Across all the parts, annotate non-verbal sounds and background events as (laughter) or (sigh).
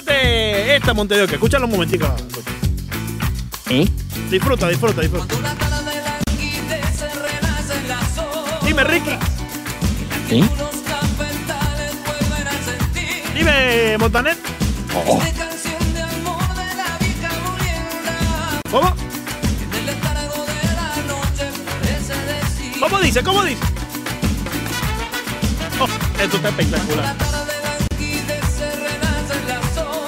Escúchate esta Montevideo, escúchalo un momentico. ¿Eh? Disfruta, disfruta, disfruta. Dime, Ricky. ¿Eh? Dime, Montanet. Oh. ¿Cómo? ¿Cómo dice? ¿Cómo dice? Oh, esto está espectacular.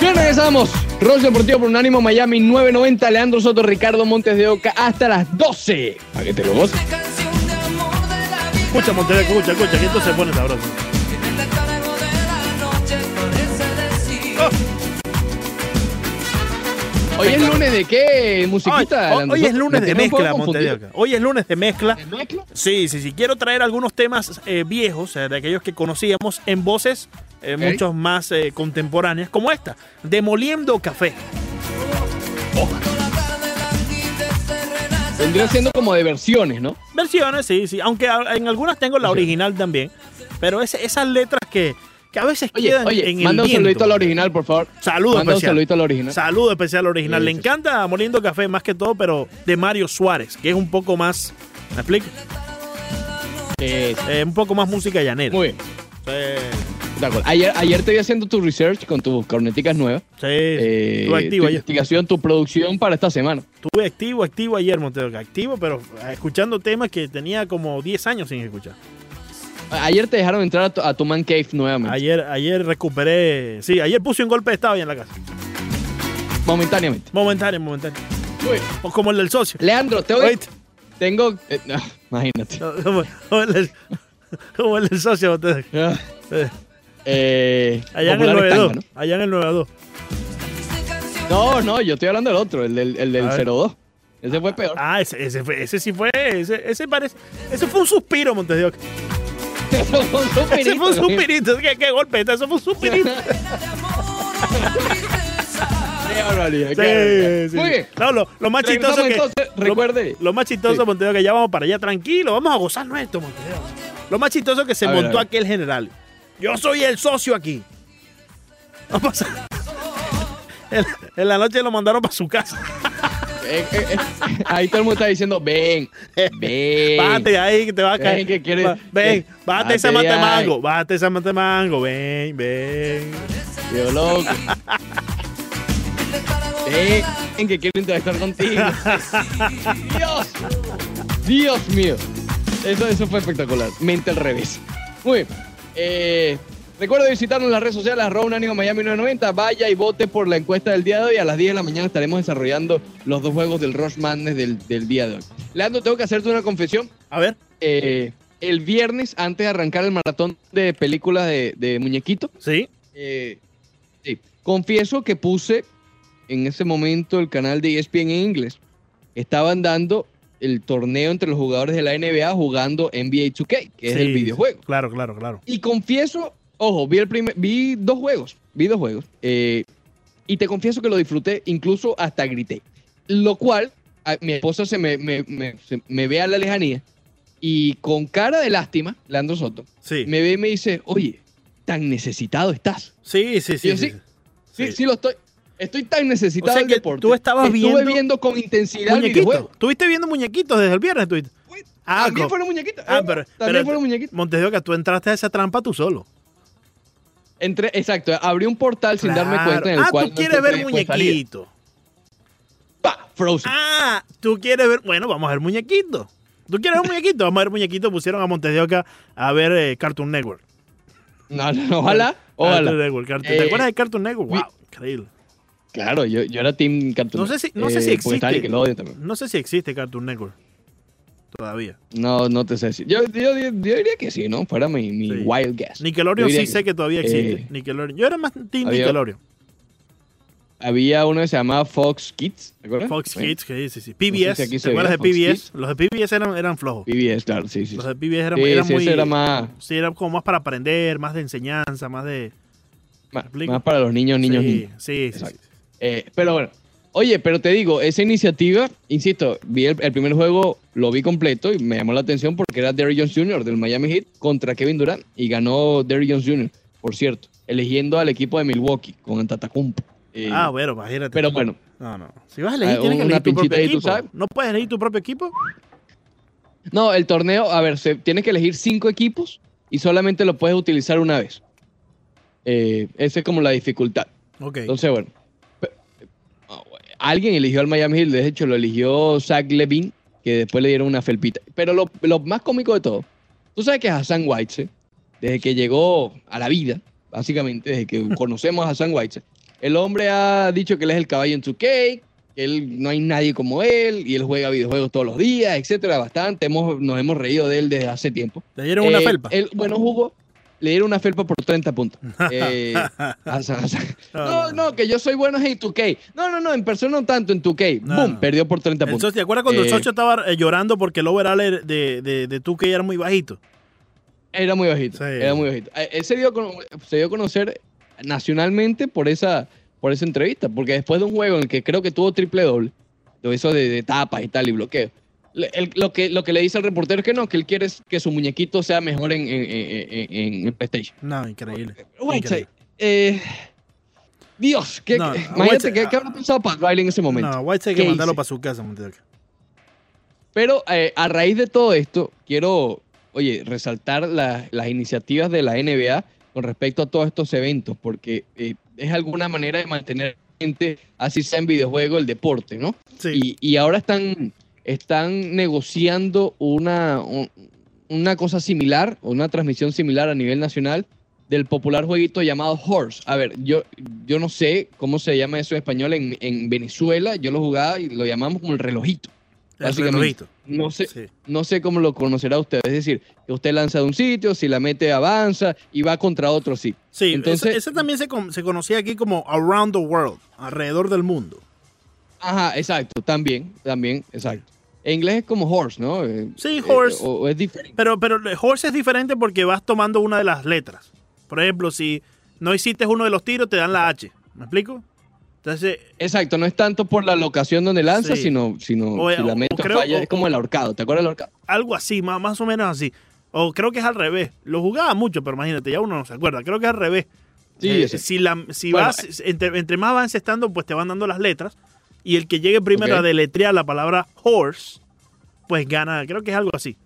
Bien, regresamos. Rollo Deportivo por Unánimo Miami 990. Leandro Soto, Ricardo Montes de Oca hasta las 12. Para que te lo goces. Escucha, escucha, escucha, que esto se pone sabroso. Oh, Hoy es lunes de qué musiquita. hoy- es lunes de mezcla. Montevideo. Hoy es lunes de mezcla. ¿De mezcla? Sí, sí, sí. Quiero traer algunos temas eh, viejos, eh, de aquellos que conocíamos, en voces eh, muchos más eh, contemporáneas, como esta, Demoliendo Café. Vendría siendo como de versiones, ¿no? Versiones, sí, sí. Aunque en algunas tengo la original también. Pero esas letras que, que a veces Oye, quedan oye, en el manda un viento. saludito al original, por favor. Saludo Manda un especial. saludito al original. Saludo especial al original. Sí, Le sí. encanta Moliendo Café más que todo, pero de Mario Suárez, que es un poco más. ¿Me explico? Eh, Eh, un poco más música llanera. muy bien. Ayer, ayer te vi haciendo tu research con tus corneticas nuevas. sí, Eh, estuve activo tu ayer. investigación, tu producción para esta semana. Estuve activo, activo ayer, Montero. Activo, pero eh, escuchando temas que tenía como 10 años sin escuchar. Ayer te dejaron entrar a tu, a tu man cave nuevamente. Ayer, ayer recuperé. Sí, ayer puse un golpe de estado ahí en la casa. Momentáneamente. Momentáneo, momentáneo. Muy bien. O como el del socio. Leandro, te voy. Tengo. eh, no, (laughs) imagínate. (laughs) como el del socio. Ah, (laughs) Eh, Allá en el Popular 92. Estanga, Allá en el 92. ¿no? no, yo estoy hablando del otro, el del, el del A ver. 02. Ese fue peor. Ah, ese, ese, fue- ese sí fue. Ese, ese parece. Ese fue un suspiro, Montes Eso fue un (laughs) Ese suspirito, fue un suspirito. ¿Qué, qué golpe? Eso fue un suspirito. Sí, sí. Muy bien. No, lo, lo más chistoso que. entonces, recuerde. Lo, lo más chistoso, Sí. Montevideo, que ya vamos para allá tranquilo. Vamos a gozarnos esto, Montevideo. Lo más chistoso que se A montó ver. aquel general. Yo soy el socio aquí. No pasa. En, en la noche lo mandaron para su casa. Eh, eh, eh, ahí todo el mundo está diciendo, ven, ven. Bájate ahí que te va a caer. Ven, que quieres- ven, que- bájate ese bájate de mate ahí. mango. Bájate ese mate mango. Ven, ven. Yo loco. (laughs) Ven, que quiero interactuar contigo. (laughs) Dios. Dios mío. Eso, eso fue espectacular. Mente al revés. Muy bien. Eh, recuerda visitarnos en las redes sociales, arroba Unánimo Miami 990. Vaya y vote por la encuesta del día de hoy. A las 10 de la mañana estaremos desarrollando los dos juegos del Rush Madness del, del día de hoy. Leandro, tengo que hacerte una confesión. A ver. Eh, el viernes, antes de arrancar el maratón de películas de, de muñequito, Sí. eh, sí. Confieso que puse en ese momento el canal de ESPN en inglés. Estaban dando el torneo entre los jugadores de la NBA jugando NBA 2K, que es el videojuego. Claro, claro, claro. Y confieso, ojo, vi el primer, vi dos juegos, vi dos juegos. eh, y te confieso que lo disfruté, incluso hasta grité. Lo cual, a- mi esposa se me, me, me- se- me ve a la lejanía y con cara de lástima, Leandro Soto, Sí. me ve y me dice, oye, tan necesitado estás. Sí, sí, sí. Yo sí, sí. Sí, sí, lo estoy. Estoy tan necesitado O sea del que deporte. tú estabas Estuve viendo con intensidad el videojuego. ¿Tuviste viendo muñequitos desde el viernes? ¿Tuviste? Ah, También fueron muñequitos. Ah, eh, pero, también pero- fueron muñequitos. Montes tú entraste a esa trampa tú solo. Entré, exacto, abrí un portal sin darme cuenta en el ah, cual tú quieres ver muñequitos. Pa, Frozen. Ah, tú quieres ver. Bueno, vamos a ver muñequitos. ¿Tú quieres ver muñequitos? Vamos a ver muñequitos. Pusieron a Montes a ver eh, Cartoon Network. No, no, ojalá, Cartoon ojalá. Network, Cartoon- Eh, ¿Te acuerdas de Cartoon Network? Wow, increíble. Claro, yo, yo era Team Cartoon No sé si, no sé si Eh, estaba existe. También. No sé si existe Cartoon Network. Todavía. No, no te sé decir. Yo, yo, yo diría que sí, ¿no? Fuera mi, mi Sí. wild guess. Nickelodeon sí sé que todavía existe. eh, Nickelodeon. Yo era más Team había- Nickelodeon. Había uno que se llamaba Fox Kids, ¿te acuerdas? Fox Kids, que sí, sí. PBS. ¿Te acuerdas de Fox PBS? Los de PBS eran, eran flojos. PBS, claro, sí, sí. Los de PBS eran, Sí, eran muy. era más, Sí, era como más para aprender, más de enseñanza, más de. más, para los niños, niños, sí, niños. Sí, sí, Exacto. sí. Eh, pero bueno, oye, pero te digo, esa iniciativa, insisto, vi el, el primer juego, lo vi completo y me llamó la atención porque era Derrick Jones Jr. del Miami Heat contra Kevin Durant y ganó Derrick Jones Jr., por cierto. eligiendo al equipo de Milwaukee con Antetokounmpo. Eh, Ah, bueno, imagínate. pero bueno, No, no. Si vas a elegir, Ah, tienes que elegir tu propio ahí, ¿tú equipo. sabes? ¿No puedes elegir tu propio equipo? no, el torneo, a ver, se, tienes que elegir cinco equipos y solamente lo puedes utilizar una vez. Eh, esa es como la dificultad. Ok. Entonces, bueno, alguien eligió al Miami Heat, de hecho lo eligió Zach Levine, que después le dieron una felpita. Pero lo, lo más cómico de todo, tú sabes que Hassan Whiteside, desde que llegó a la vida, básicamente, desde que (laughs) conocemos a Hassan Whiteside, el hombre ha dicho que él es el caballo en su cake, que él, no hay nadie como él, y él juega videojuegos todos los días, etcétera, bastante. Hemos, nos hemos reído de él desde hace tiempo. ¿Te dieron una Eh, felpa? él, bueno, jugó, le dieron una felpa por 30 puntos. (laughs) Eh, no, no, que yo soy bueno en 2K. No, no, no, en persona no tanto, en 2K. No, Boom, no. perdió por 30 El puntos. ¿Te acuerdas cuando el Eh, socio estaba eh, llorando porque el overall de, de, de 2K era muy bajito? Era muy bajito, Sí. era muy bajito. Él se dio, se dio a conocer nacionalmente por esa, por esa entrevista, porque después de un juego en el que creo que tuvo triple doble, lo hizo de, de tapas y tal y bloqueo. Lo, que, lo que le dice al reportero es que no, que él quiere es que su muñequito sea mejor en, en, en- en- PlayStation. No, increíble. Whiteside, eh, Dios, ¿qué, No, imagínate Whiteside- qué, qué habrá pensado Pat Riley en ese momento. No, White hay que ¿Qué mandarlo hice? para su casa. Pero eh, a raíz de todo esto, quiero, oye, resaltar la- las iniciativas de la NBA con respecto a todos estos eventos, porque eh, es alguna manera de mantener gente, así sea en videojuego, el deporte, ¿no? Sí. Y, y ahora están, están negociando una, un- una cosa similar, una transmisión similar a nivel nacional del popular jueguito llamado Horse. A ver, yo, yo no sé cómo se llama eso en español en, en Venezuela, yo lo jugaba y lo llamamos como el relojito. El relojito. No sé, Sí. no sé cómo lo conocerá usted. Es decir, que usted lanza de un sitio, si la mete avanza y va contra otro sí. Sí, Entonces- ese, ese también se, con- se conocía aquí como Around the World, alrededor del mundo. Ajá, exacto, también, también, exacto. En inglés es como horse, ¿no? Eh, Sí, eh, horse. o, o es diferente. Pero, pero horse es diferente porque vas tomando una de las letras. Por ejemplo, si no hiciste uno de los tiros, te dan la H. ¿Me explico? Entonces, Exacto, no es tanto por la locación donde lanza, Sí. sino, sino O- si la creo- falla, es como el ahorcado. ¿Te acuerdas del ahorcado? algo así, más, más o menos así. O creo que es al revés. Lo jugaba mucho, pero imagínate, ya uno no se acuerda. Creo que es al revés. Sí, Eh, si la, si Bueno, vas, entre, entre más van estando, pues te van dando las letras. Y el que llegue primero a deletrear la palabra horse, pues gana. Creo que es algo así.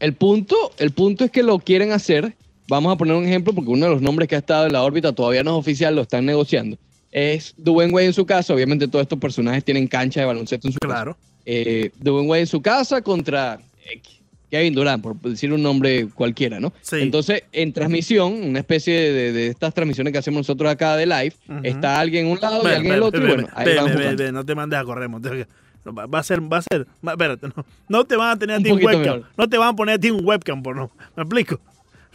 El punto, el punto es que lo quieren hacer. Vamos a poner un ejemplo porque uno de los nombres que ha estado en la órbita todavía no es oficial, lo están negociando. Es Dwayne Wade en su casa. Obviamente todos estos personajes tienen cancha de baloncesto en su casa. Claro. eh, Dwayne Wade en su casa contra Kevin Durant, por decir un nombre cualquiera, ¿no? Sí. Entonces, en transmisión, una especie de, de estas transmisiones que hacemos nosotros acá de live, Ujú. está alguien en un lado y Ve, alguien en el otro, ve, y bueno, ve, ahí van ve, jugando. ve, no te mandes a correr, Montes. Va a ser, va a ser, va- espérate, no, no te van a tener a ti un webcam. mejor. No te van a poner a ti un webcam, por no. ¿Me explico?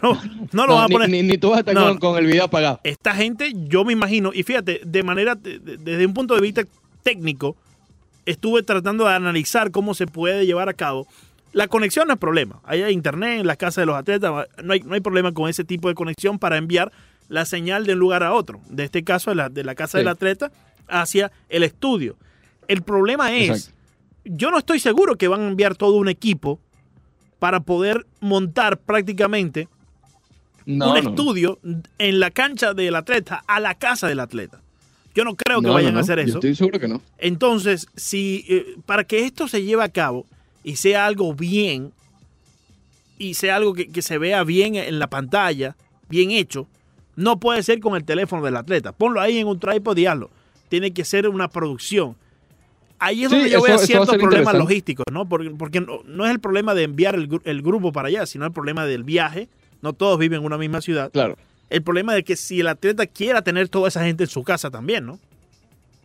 No, no lo No, van a poner. ni- ni tú vas a estar No. con, con el video apagado. Esta gente, yo me imagino, y fíjate, de manera, de- desde un punto de vista técnico, estuve tratando de analizar cómo se puede llevar a cabo. La conexión no es problema. Hay internet en las casas de los atletas, no hay, no hay problema con ese tipo de conexión para enviar la señal de un lugar a otro. De este caso, de la, de la casa Sí. del atleta hacia el estudio. El problema es, Exacto. yo no estoy seguro que van a enviar todo un equipo para poder montar prácticamente No, un no. estudio en la cancha del atleta a la casa del atleta. Yo no creo que No, vayan a hacer Yo eso. estoy seguro que no. Entonces, si eh, para que esto se lleve a cabo y sea algo bien y sea algo que, que se vea bien en la pantalla, bien hecho, no puede ser con el teléfono del atleta. Ponlo ahí en un tripod y hazlo. Tiene que ser una producción. Ahí es Sí, donde yo veo ciertos problemas logísticos, ¿no? Porque, porque no, no es el problema de enviar el, el grupo para allá, sino el problema del viaje. No todos viven en una misma ciudad. Claro. El problema de que si el atleta quiera tener toda esa gente en su casa también, ¿no?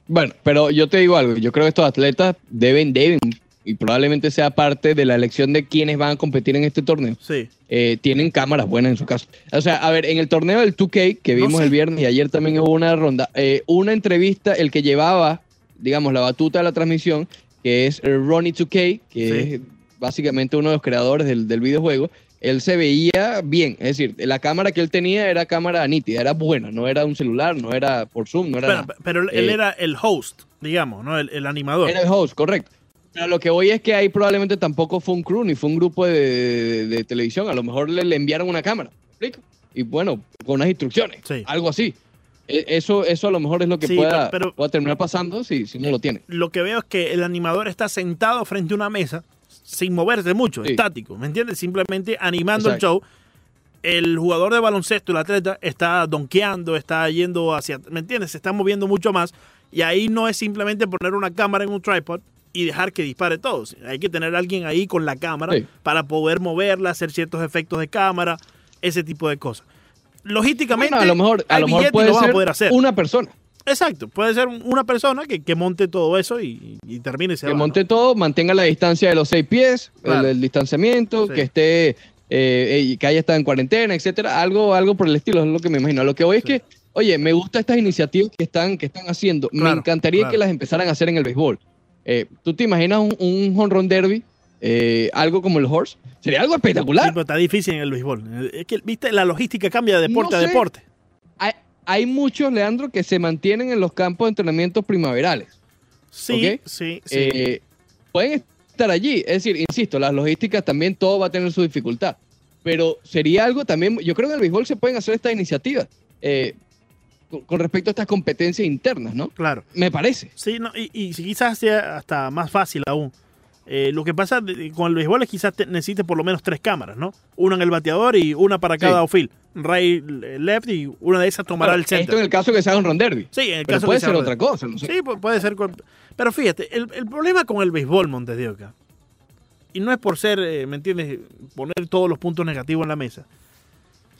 Bueno, pero yo te digo algo, yo creo que estos atletas deben, deben, y probablemente sea parte de la elección de quienes van a competir en este torneo. Sí. eh, tienen cámaras buenas en su casa. O sea, a ver, en el torneo del 2K que No vimos el viernes y ayer también hubo una ronda, eh, una entrevista, el que llevaba, digamos, la batuta de la transmisión, que es eh, Ronnie 2K, que Sí. es básicamente uno de los creadores del, del videojuego, él se veía bien, es decir, la cámara que él tenía era cámara nítida, era buena, no era un celular, no era por Zoom, no era Pero, nada. pero él, él Eh, era el host, digamos, ¿no? El, el animador. Era el host, correcto. Lo que voy es que ahí probablemente tampoco fue un crew ni fue un grupo de, de- de televisión. A lo mejor le, le enviaron una cámara. ¿me explico? Y bueno, con unas instrucciones, Sí. algo así. E- Eso, eso a lo mejor es lo que Sí, pueda, pero- pero- pueda terminar pasando si, si no lo tiene. Lo que veo es que el animador está sentado frente a una mesa sin moverse mucho, Sí. estático, ¿me entiendes? Simplemente animando Exacto. el show. El jugador de baloncesto, el atleta, está donkeando, está yendo hacia, ¿me entiendes? Se está moviendo mucho más y ahí no es simplemente poner una cámara en un tripod y dejar que dispare todo. Hay que tener a alguien ahí con la cámara Sí. para poder moverla, hacer ciertos efectos de cámara, ese tipo de cosas. Logísticamente, Bueno, a lo mejor, a lo mejor puede lo van a ser poder hacer. una persona Exacto, puede ser una persona que, que monte todo eso y, y termine y se que va, monte ¿no? todo, mantenga la distancia de los seis pies, el- Claro. el, distanciamiento, Sí. que esté, eh, que haya estado en cuarentena, etcétera, algo, algo por el estilo, es lo que me imagino. Lo que voy es que, oye, me gustan estas iniciativas que están, que están haciendo. me encantaría claro. que las empezaran a hacer en el béisbol. Eh, ¿Tú te imaginas un, run derby? eh, algo como el horse, sería algo Sí, espectacular. pero está difícil en el béisbol. Es que, viste, la logística cambia de deporte No a deporte. Hay, hay muchos, Leandro, que se mantienen en los campos de entrenamiento primaverales. Sí, sí, sí. eh, pueden estar allí. Es decir, insisto, las logísticas también todo va a tener su dificultad. Pero sería algo también, yo creo que en el béisbol se pueden hacer estas iniciativas eh, con, respecto a estas competencias internas, ¿no? claro. Me parece. Sí, no, y, y quizás sea hasta más fácil aún. Eh, lo que pasa con el béisbol es quizás te- necesites por lo menos tres cámaras, ¿no? Una en el bateador y una para cada Sí. outfield. Right, left y una de esas tomará Claro, el centro. esto en el caso que se haga un ron derby. Sí, en el Pero caso puede que sea ser otra cosa, no sé. Sí, pu- puede ser. Pero fíjate, el, el problema con el béisbol, Montes de Oca, y no es por ser, eh, ¿me entiendes?, poner todos los puntos negativos en la mesa,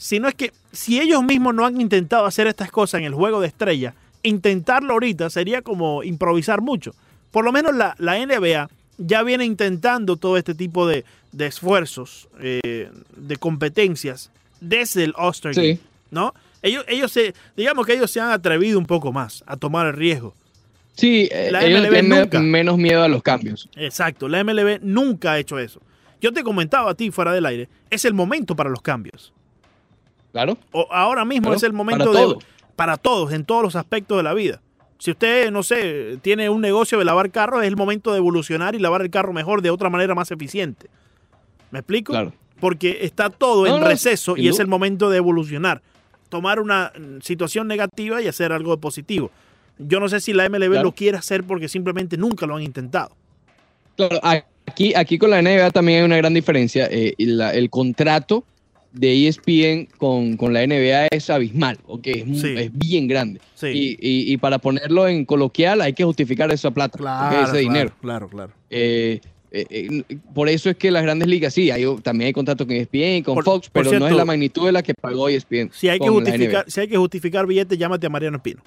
sino es que si ellos mismos no han intentado hacer estas cosas en el juego de estrella, intentarlo ahorita sería como improvisar mucho. Por lo menos la, la NBA ya viene intentando todo este tipo de, de esfuerzos, eh, de competencias, desde el All-Star Sí. ¿no? Ellos, ellos se, digamos que ellos se han atrevido un poco más a tomar el riesgo. Sí, eh, La ellos MLB tienen nunca. menos miedo a los cambios. Exacto, la MLB nunca ha hecho eso. Yo te comentaba a ti fuera del aire, es el momento para los cambios. Claro. O ahora mismo Claro, es el momento para de todo. para todos en todos los aspectos de la vida. Si usted, no sé, tiene un negocio de lavar carros, es el momento de evolucionar y lavar el carro mejor de otra manera más eficiente. ¿Me explico? Claro. Porque está todo No, en no, receso y es el momento de evolucionar. Tomar una mm, situación negativa y hacer algo de positivo. Yo no sé si la MLB Claro. lo quiere hacer porque simplemente nunca lo han intentado. Claro, aquí, aquí con la NBA también hay una gran diferencia. eh, la- el contrato de ESPN con, con la NBA es abismal, ¿ok? Es, mu- Sí. es bien grande. Sí. Y, y- y para ponerlo en coloquial hay que justificar esa plata, ese dinero. Claro, claro. Eh, eh, eh, por eso es que las grandes ligas, sí, hay, también hay contrato con ESPN, con Por- Fox, pero no es la magnitud de la que pagó ESPN. Si hay, que con justificar, si hay que justificar billetes, llámate a Mariano Espino.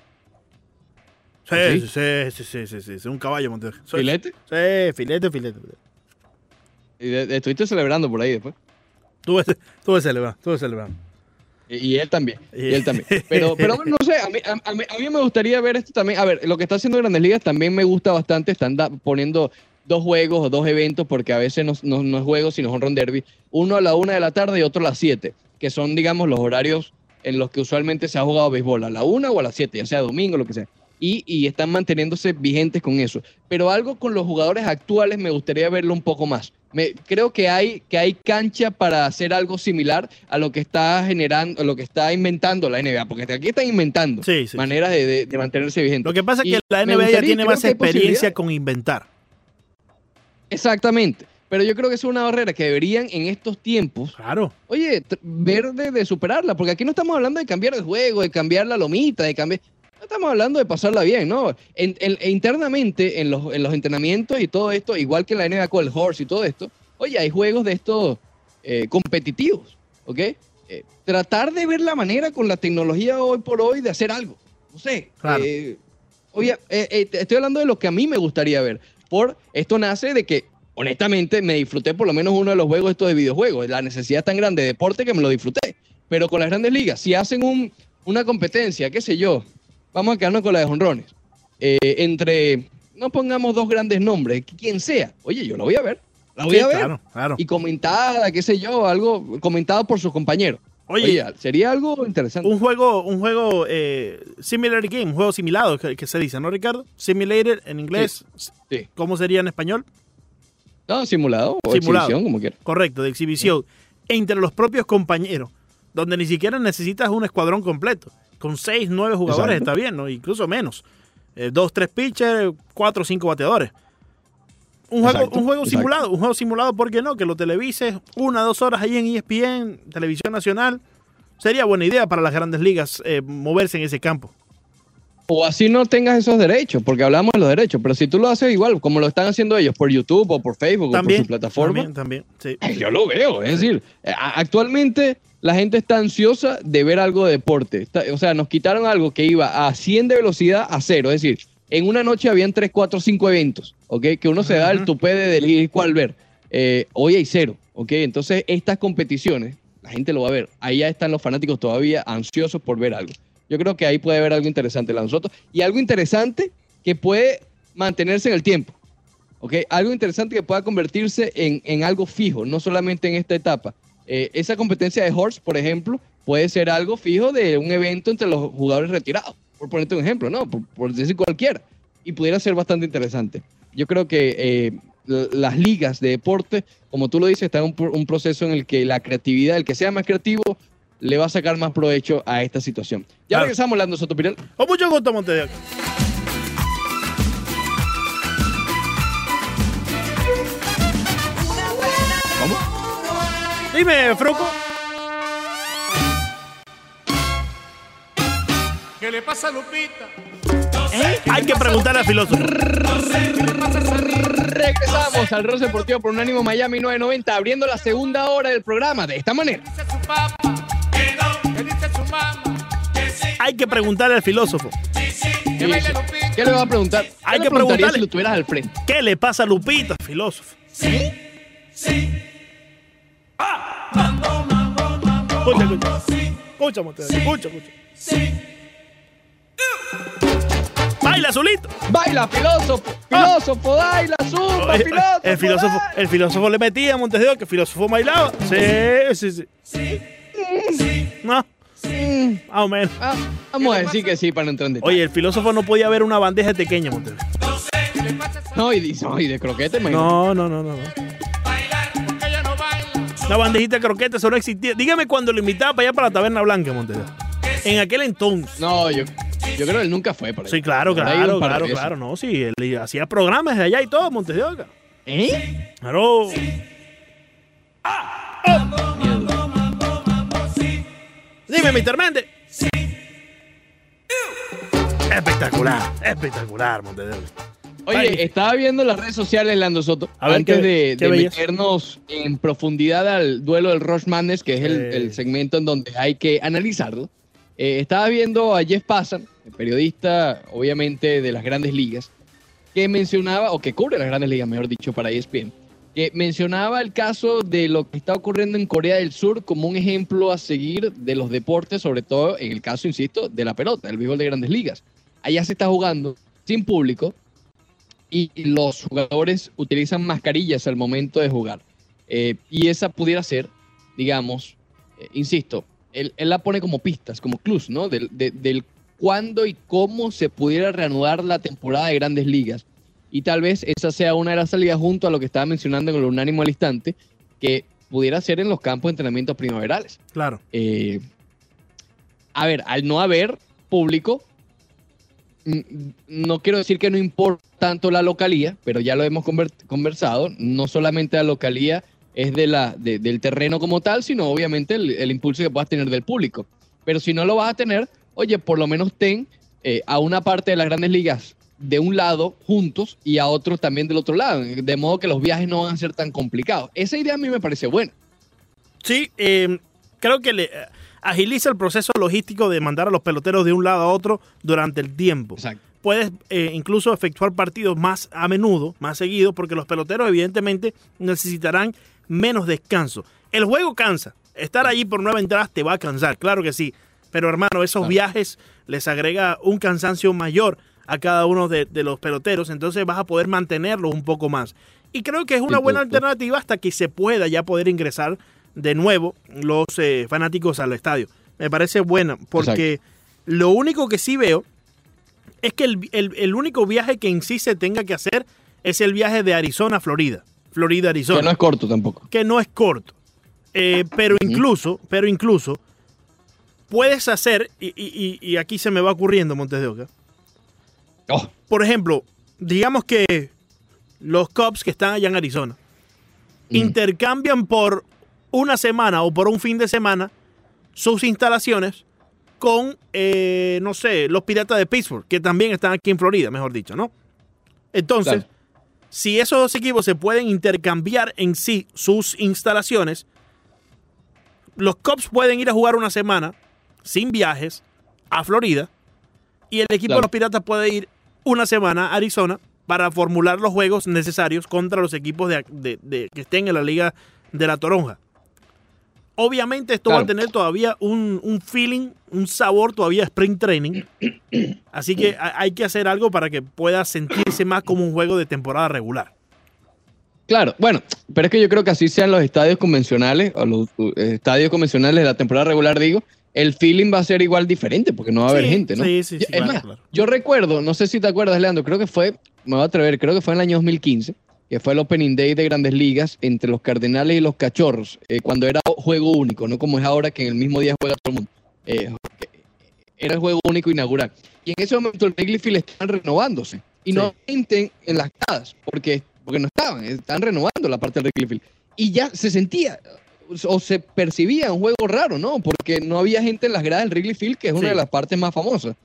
Sí, ¿Ah, sí, sí? sí, sí, sí, sí, un caballo, Montero. Soy- ¿Filete? Sí, filete, filete. Y de- de- estuviste celebrando por ahí después. Tuve, tuve celebrando, tuve celebrando. Y, y él también. Y él también. Pero, pero no sé, a mí, a, a mí, a mí me gustaría ver esto también. A ver, lo que está haciendo Grandes Ligas también me gusta bastante. Están da- poniendo dos juegos o dos eventos, porque a veces no, no- no es juego, sino es un ron derby. Uno a la una de la tarde y otro a las siete, que son, digamos, los horarios en los que usualmente se ha jugado béisbol, a la una o a las siete, ya sea domingo, lo que sea. Y, y están manteniéndose vigentes con eso. Pero algo con los jugadores actuales me gustaría verlo un poco más. Me, creo que hay, que hay cancha para hacer algo similar a lo que está generando, a lo que está inventando la NBA, porque aquí están inventando Sí, sí. maneras de, de- de mantenerse vigentes. Lo que pasa es Y que la NBA ya tiene más experiencia con inventar. Exactamente. Pero yo creo que es una barrera que deberían en estos tiempos, Claro. oye, ver de, de superarla, porque aquí no estamos hablando de cambiar el juego, de cambiar la lomita, de cambiar... Estamos hablando de pasarla bien, ¿no? En- en- internamente, en los, en los entrenamientos y todo esto, igual que en la NBA con el Horse y todo esto, oye, hay juegos de estos eh, competitivos, ¿ok? Eh, tratar de ver la manera con la tecnología hoy por hoy de hacer algo. No sé. Claro. eh, oye, estoy hablando de lo que a mí me gustaría ver. Por esto nace de que, honestamente, me disfruté por lo menos uno de los juegos estos de videojuegos. La necesidad es tan grande de deporte que me lo disfruté. Pero con las grandes ligas, si hacen un, una competencia, qué sé yo, vamos a quedarnos con la de jonrones. eh, entre, no pongamos dos grandes nombres, quien sea. Oye, yo la voy a ver. La voy Sí, a ver. claro, claro. Y comentada, qué sé yo, algo comentado por sus compañeros. Oye, Oye, sería algo interesante. un juego, un juego eh, similar game, un juego similado que, que se dice, ¿no, Ricardo? Simulated en inglés. Sí. ¿Cómo sería en español? No, simulado o Simulado. exhibición, como quieras. Correcto, de exhibición. Entre los propios compañeros. donde ni siquiera necesitas un escuadrón completo. Con 6, 9 jugadores Exacto. está bien, ¿no? Incluso menos. Eh, dos, tres pitchers, cuatro o cinco bateadores. Un juego, Exacto, un juego exacto. simulado, un juego simulado, ¿por qué no? Que lo televises una, dos horas ahí en ESPN, Televisión Nacional. Sería buena idea para las grandes ligas eh, moverse en ese campo. O así no tengas esos derechos, porque hablamos de los derechos, pero si tú lo haces igual, como lo están haciendo ellos por YouTube o por Facebook También, o por su plataforma, también, también, sí. Eh, Yo lo veo, es decir, eh, actualmente la gente está ansiosa de ver algo de deporte. Está- o sea, nos quitaron algo que iba a 100 de velocidad a cero. Es decir, en una noche habían 3, 4, 5 eventos, ¿ok? Que uno se da el tupé de elegir cuál ver. Eh, hoy hay cero, ¿ok? Entonces, estas competiciones, la gente lo va a ver. Ahí ya están los fanáticos todavía ansiosos por ver algo. Yo creo que ahí puede haber algo interesante para nosotros. Y algo interesante que puede mantenerse en el tiempo. ¿ok? Algo interesante que pueda convertirse en, en algo fijo, no solamente en esta etapa. Eh, esa competencia de Horse, por ejemplo, puede ser algo fijo de un evento entre los jugadores retirados, por ponerte un ejemplo, ¿no? Por, por decir cualquiera. Y pudiera ser bastante interesante. Yo creo que eh, las ligas de deporte, como tú lo dices, están en un, un proceso en el que la creatividad, el que sea más creativo, le va a sacar más provecho a esta situación. Ya Claro. regresamos hablando, Soto Pirel. Con mucho gusto, Montevideo. Dime, Fruco. ¿Qué le pasa a Lupita? Hay que preguntar al filósofo. Regresamos al Ross Deportivo por Unánimo Miami 990, abriendo la segunda hora del programa de esta manera. Sí, Hay que preguntarle al filósofo. Lupita. ¿Qué le va a preguntar? ¿Qué Hay le que preguntarle. si lo tuvieras al frente? ¿Qué le pasa a Lupita, filósofo? Escucha, escucha. Escucha. Escucha, escucha. Baila, Zulito. ¡Baila, filósofo! ¡Filósofo, baila, zumba, Oye, filósofo! El filósofo, baila! el filósofo le metía a Montevideo, que el filósofo bailaba. Sí, sí, sí. No, Mm, más o menos. ah, vamos a decir que sí para no entrar en detalle. Oye, el filósofo no podía ver una bandeja pequeña, Montevideo. No, y, dice, no, y de croquete, imagínate. No, no, no, no. no. La bandejita de croquetas, eso no existía. Dígame cuando lo invitaba para allá para la Taberna Blanca, Montevideo. En aquel entonces. No, yo, yo creo que él nunca fue para Sí, claro, claro, claro, claro. No, sí, él hacía programas de allá y todo, Montevideo. ¿Eh? Claro. Dime, Mr. Méndez. Espectacular, espectacular, Montevideo. Oye, Ay. estaba viendo las redes sociales, Lando Soto, A ver, antes ¿qué- de, qué de meternos en profundidad al duelo del Rush Madness, que es el, Eh. el segmento en donde hay que analizarlo. Eh, estaba viendo a Jeff Passan, el periodista, obviamente, de las grandes ligas, que mencionaba, o que cubre las grandes ligas, mejor dicho, para ESPN, que mencionaba el caso de lo que está ocurriendo en Corea del Sur como un ejemplo a seguir de los deportes, sobre todo en el caso, insisto, de la pelota, el béisbol de grandes ligas. Allá se está jugando sin público, y los jugadores utilizan mascarillas al momento de jugar. Eh, y esa pudiera ser, digamos, eh, insisto, él, él la pone como pistas, como clues, ¿no? Del, de- del cuándo y cómo se pudiera reanudar la temporada de grandes ligas. Y tal vez esa sea una de las salidas junto a lo que estaba mencionando en el unánimo al instante, que pudiera ser en los campos de entrenamiento primaverales. Claro. Eh, a ver, al no haber público, no quiero decir que no importa tanto la localía, pero ya lo hemos conver- conversado, no solamente la localía es de la, de- del terreno como tal, sino obviamente el, impulso que puedas tener del público. Pero si no lo vas a tener, oye, por lo menos ten eh, a una parte de las grandes ligas de un lado juntos y a otro también del otro lado, de modo que los viajes no van a ser tan complicados. Esa idea a mí me parece buena. Sí, eh, creo que le agiliza el proceso logístico de mandar a los peloteros de un lado a otro durante el tiempo. Exacto. Puedes eh, incluso efectuar partidos más a menudo, más seguido, porque los peloteros evidentemente necesitarán menos descanso. El juego cansa. Estar allí por nueve entradas te va a cansar, claro que sí. Pero hermano, esos Claro. viajes les agrega un cansancio mayor a cada uno de, de los peloteros, entonces vas a poder mantenerlos un poco más. Y creo que es una buena alternativa hasta que se pueda ya poder ingresar de nuevo los eh, fanáticos al estadio. Me parece buena, porque lo único que sí veo es que el, el- el único viaje que en sí se tenga que hacer es el viaje de Arizona a Florida. Florida, Arizona Que no es corto tampoco. que no es corto. Eh, pero incluso, pero incluso, puedes hacer, y, y- y- y aquí se me va ocurriendo, Montes de Oca. Oh, Por ejemplo, digamos que los Cubs que están allá en Arizona Mm. intercambian por una semana o por un fin de semana sus instalaciones con, eh, no sé, los Piratas de Pittsburgh, que también están aquí en Florida, mejor dicho, ¿no? Entonces, Claro. si esos dos equipos se pueden intercambiar en sí sus instalaciones, los Cubs pueden ir a jugar una semana sin viajes a Florida y el equipo Claro. de los Piratas puede ir una semana a Arizona para formular los juegos necesarios contra los equipos de, de- de- que estén en la liga de la Toronja. Obviamente esto va a tener todavía un, un feeling, un sabor todavía a sprint training. Así que (clears throat) ha- hay que hacer algo para que pueda sentirse más como un juego de temporada regular. Claro, bueno, pero es que yo creo que así sean los estadios convencionales, o los uh, estadios convencionales de la temporada regular, digo, el feeling va a ser igual diferente porque no va a haber gente, ¿no? sí, sí, sí, es claro, más, claro. yo recuerdo, no sé si te acuerdas, Leandro, creo que fue, me voy a atrever, creo que fue en el año 2015, que fue el Opening Day de Grandes Ligas entre los Cardenales y los Cachorros, eh, cuando era juego único, no como es ahora que en el mismo día juega todo el mundo. Eh, era el juego único inaugural. Y en ese momento el Wrigley Field estaban renovándose. Y no Sí. gente en las gradas, porque, porque no estaban, están renovando la parte del Wrigley Field. Y ya se sentía o se percibía un juego raro, ¿no? Porque no había gente en las gradas del Wrigley Field, que es una de las partes más famosas.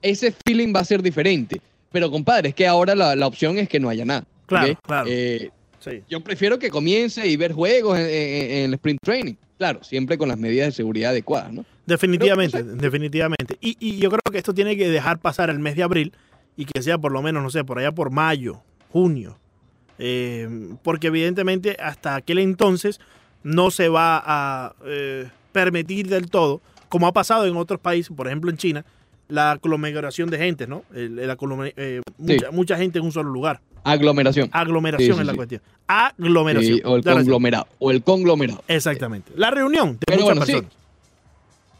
Ese feeling va a ser diferente. Pero, compadre, es que ahora la, la opción es que no haya nada. Claro, claro. Eh, Sí. yo prefiero que comience y ver juegos en, en- en el sprint training. Claro, siempre con las medidas de seguridad adecuadas, ¿no? Definitivamente, Pero, definitivamente. Y, y yo creo que esto tiene que dejar pasar el mes de abril y que sea por lo menos, no sé, por allá por mayo, junio. Eh, porque evidentemente hasta aquel entonces no se va a eh, permitir del todo, como ha pasado en otros países, por ejemplo en China, la aglomeración de gente, ¿no? El- el eh, mucha, mucha gente en un solo lugar. Aglomeración. Aglomeración Sí, es la cuestión. Aglomeración. O el conglomerado. O el conglomerado. Exactamente. La reunión de Pero muchas bueno, personas.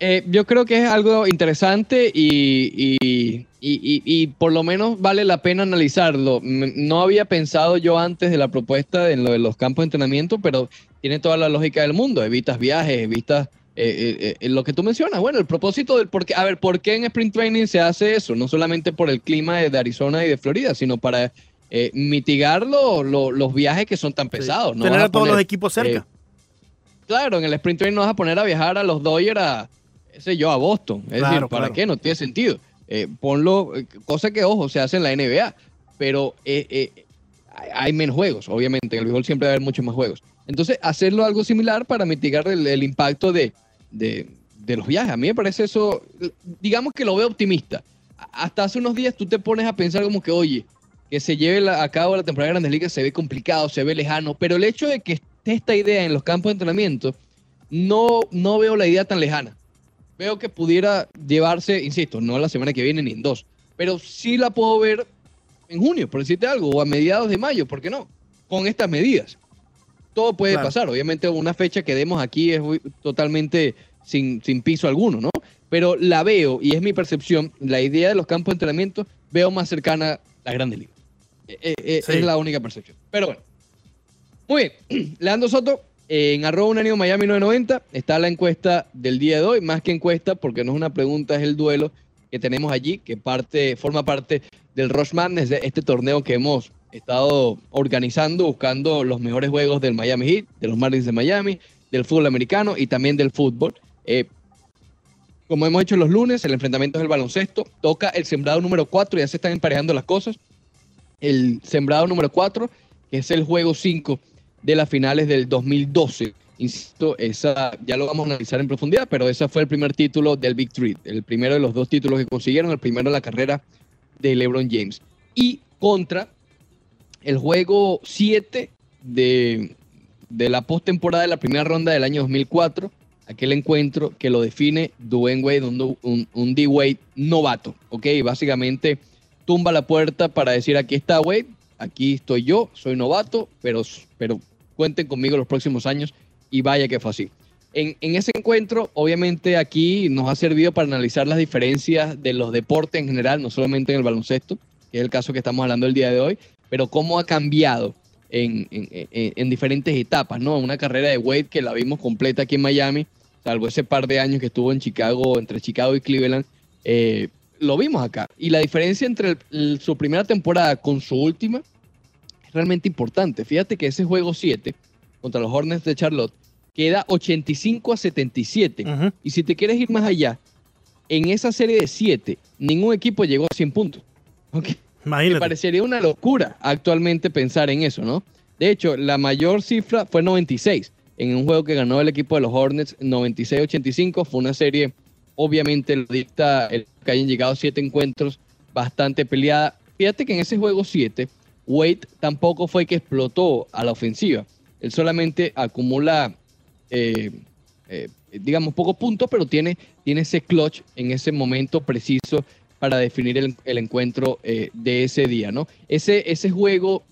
Eh, yo creo que es algo interesante y, y- y- y- y por lo menos vale la pena analizarlo. No había pensado yo antes de la propuesta en lo de los campos de entrenamiento, pero tiene toda la lógica del mundo. Evitas viajes, evitas eh, eh, eh, lo que tú mencionas. Bueno, el propósito del por qué. A ver, ¿por qué en Sprint Training se hace eso? No solamente por el clima de, de Arizona y de Florida, sino para eh, mitigar lo- lo- los viajes que son tan pesados. No Tener a todos poner, los equipos cerca. Claro, en el sprint training no vas a poner a viajar a los Dodgers a, sé yo, a Boston. Es Claro, decir, ¿para claro. qué? No tiene sentido. Eh, ponlo, cosa que, ojo, se hace en la NBA, pero eh, eh, hay- hay menos juegos, obviamente. En el béisbol siempre va a haber muchos más juegos. Entonces, hacerlo algo similar para mitigar el, impacto de, de- los viajes. A mí me parece eso, digamos que lo veo optimista. Hasta hace unos días tú te pones a pensar como que, oye, que se lleve a cabo la temporada de Grandes Ligas se ve complicado, se ve lejano, pero el hecho de que esté esta idea en los campos de entrenamiento, no, no veo la idea tan lejana. Veo que pudiera llevarse, insisto, no la semana que viene ni en dos, pero sí la puedo ver en junio, por decirte algo, o a mediados de mayo, ¿por qué no? Con estas medidas. Todo puede Claro. pasar. Obviamente una fecha que demos aquí es totalmente sin, sin piso alguno, ¿no? Pero la veo, y es mi percepción, la idea de los campos de entrenamiento, veo más cercana a las grandes ligas. Eh, eh, eh, Sí. Es la única percepción. Pero bueno. Muy bien. (clears throat) Leandro Soto, eh, en arroba unánimo Miami 990 está la encuesta del día de hoy, más que encuesta, porque no es una pregunta, es el duelo que tenemos allí, que parte, forma parte del Rush Madness, de este torneo que hemos estado organizando, buscando los mejores juegos del Miami Heat, de los Marlins de Miami, del fútbol americano y también del fútbol. Eh, como hemos hecho los lunes, el enfrentamiento es el baloncesto. Toca el sembrado número 4, ya se están emparejando las cosas. El sembrado número 4, que es el juego 5 de las finales del 2012. Insisto, esa ya lo vamos a analizar en profundidad, pero ese fue el primer título del Big Three, el primero de los dos títulos que consiguieron, el primero de la carrera de LeBron James. Y contra el juego 7 de, de la postemporada de la primera ronda del año 2004, aquel encuentro que lo define Dwayne Wade, un, un, D-Wade novato, ¿ok? Básicamente tumba la puerta para decir, aquí está Wade, aquí estoy yo, soy novato, pero, pero cuenten conmigo los próximos años y vaya que fue así. En, en, ese encuentro, obviamente aquí nos ha servido para analizar las diferencias de los deportes en general, no solamente en el baloncesto, que es el caso que estamos hablando el día de hoy, pero cómo ha cambiado en, en, en, en diferentes etapas, ¿no? Una carrera de Wade que la vimos completa aquí en Miami, salvo ese par de años que estuvo en Chicago, entre Chicago y Cleveland, eh, lo vimos acá. Y la diferencia entre el- el- su primera temporada con su última es realmente importante. Fíjate que ese juego 7 contra los Hornets de Charlotte queda 85 a 77. Ujú. Y si te quieres ir más allá, en esa serie de 7, ningún equipo llegó a 100 puntos. Me parecería una locura actualmente pensar en eso, ¿no? De hecho, la mayor cifra fue 96, en un juego que ganó el equipo de los Hornets 96-85. Fue una serie, obviamente, lo dicta el que hayan llegado siete encuentros, bastante peleada. Fíjate que en ese juego 7, Wade tampoco fue que explotó a la ofensiva. Él solamente acumula, eh, eh, digamos, pocos puntos, pero tiene, tiene ese clutch en ese momento preciso para definir el, encuentro eh, de ese día, ¿no? Ese, juego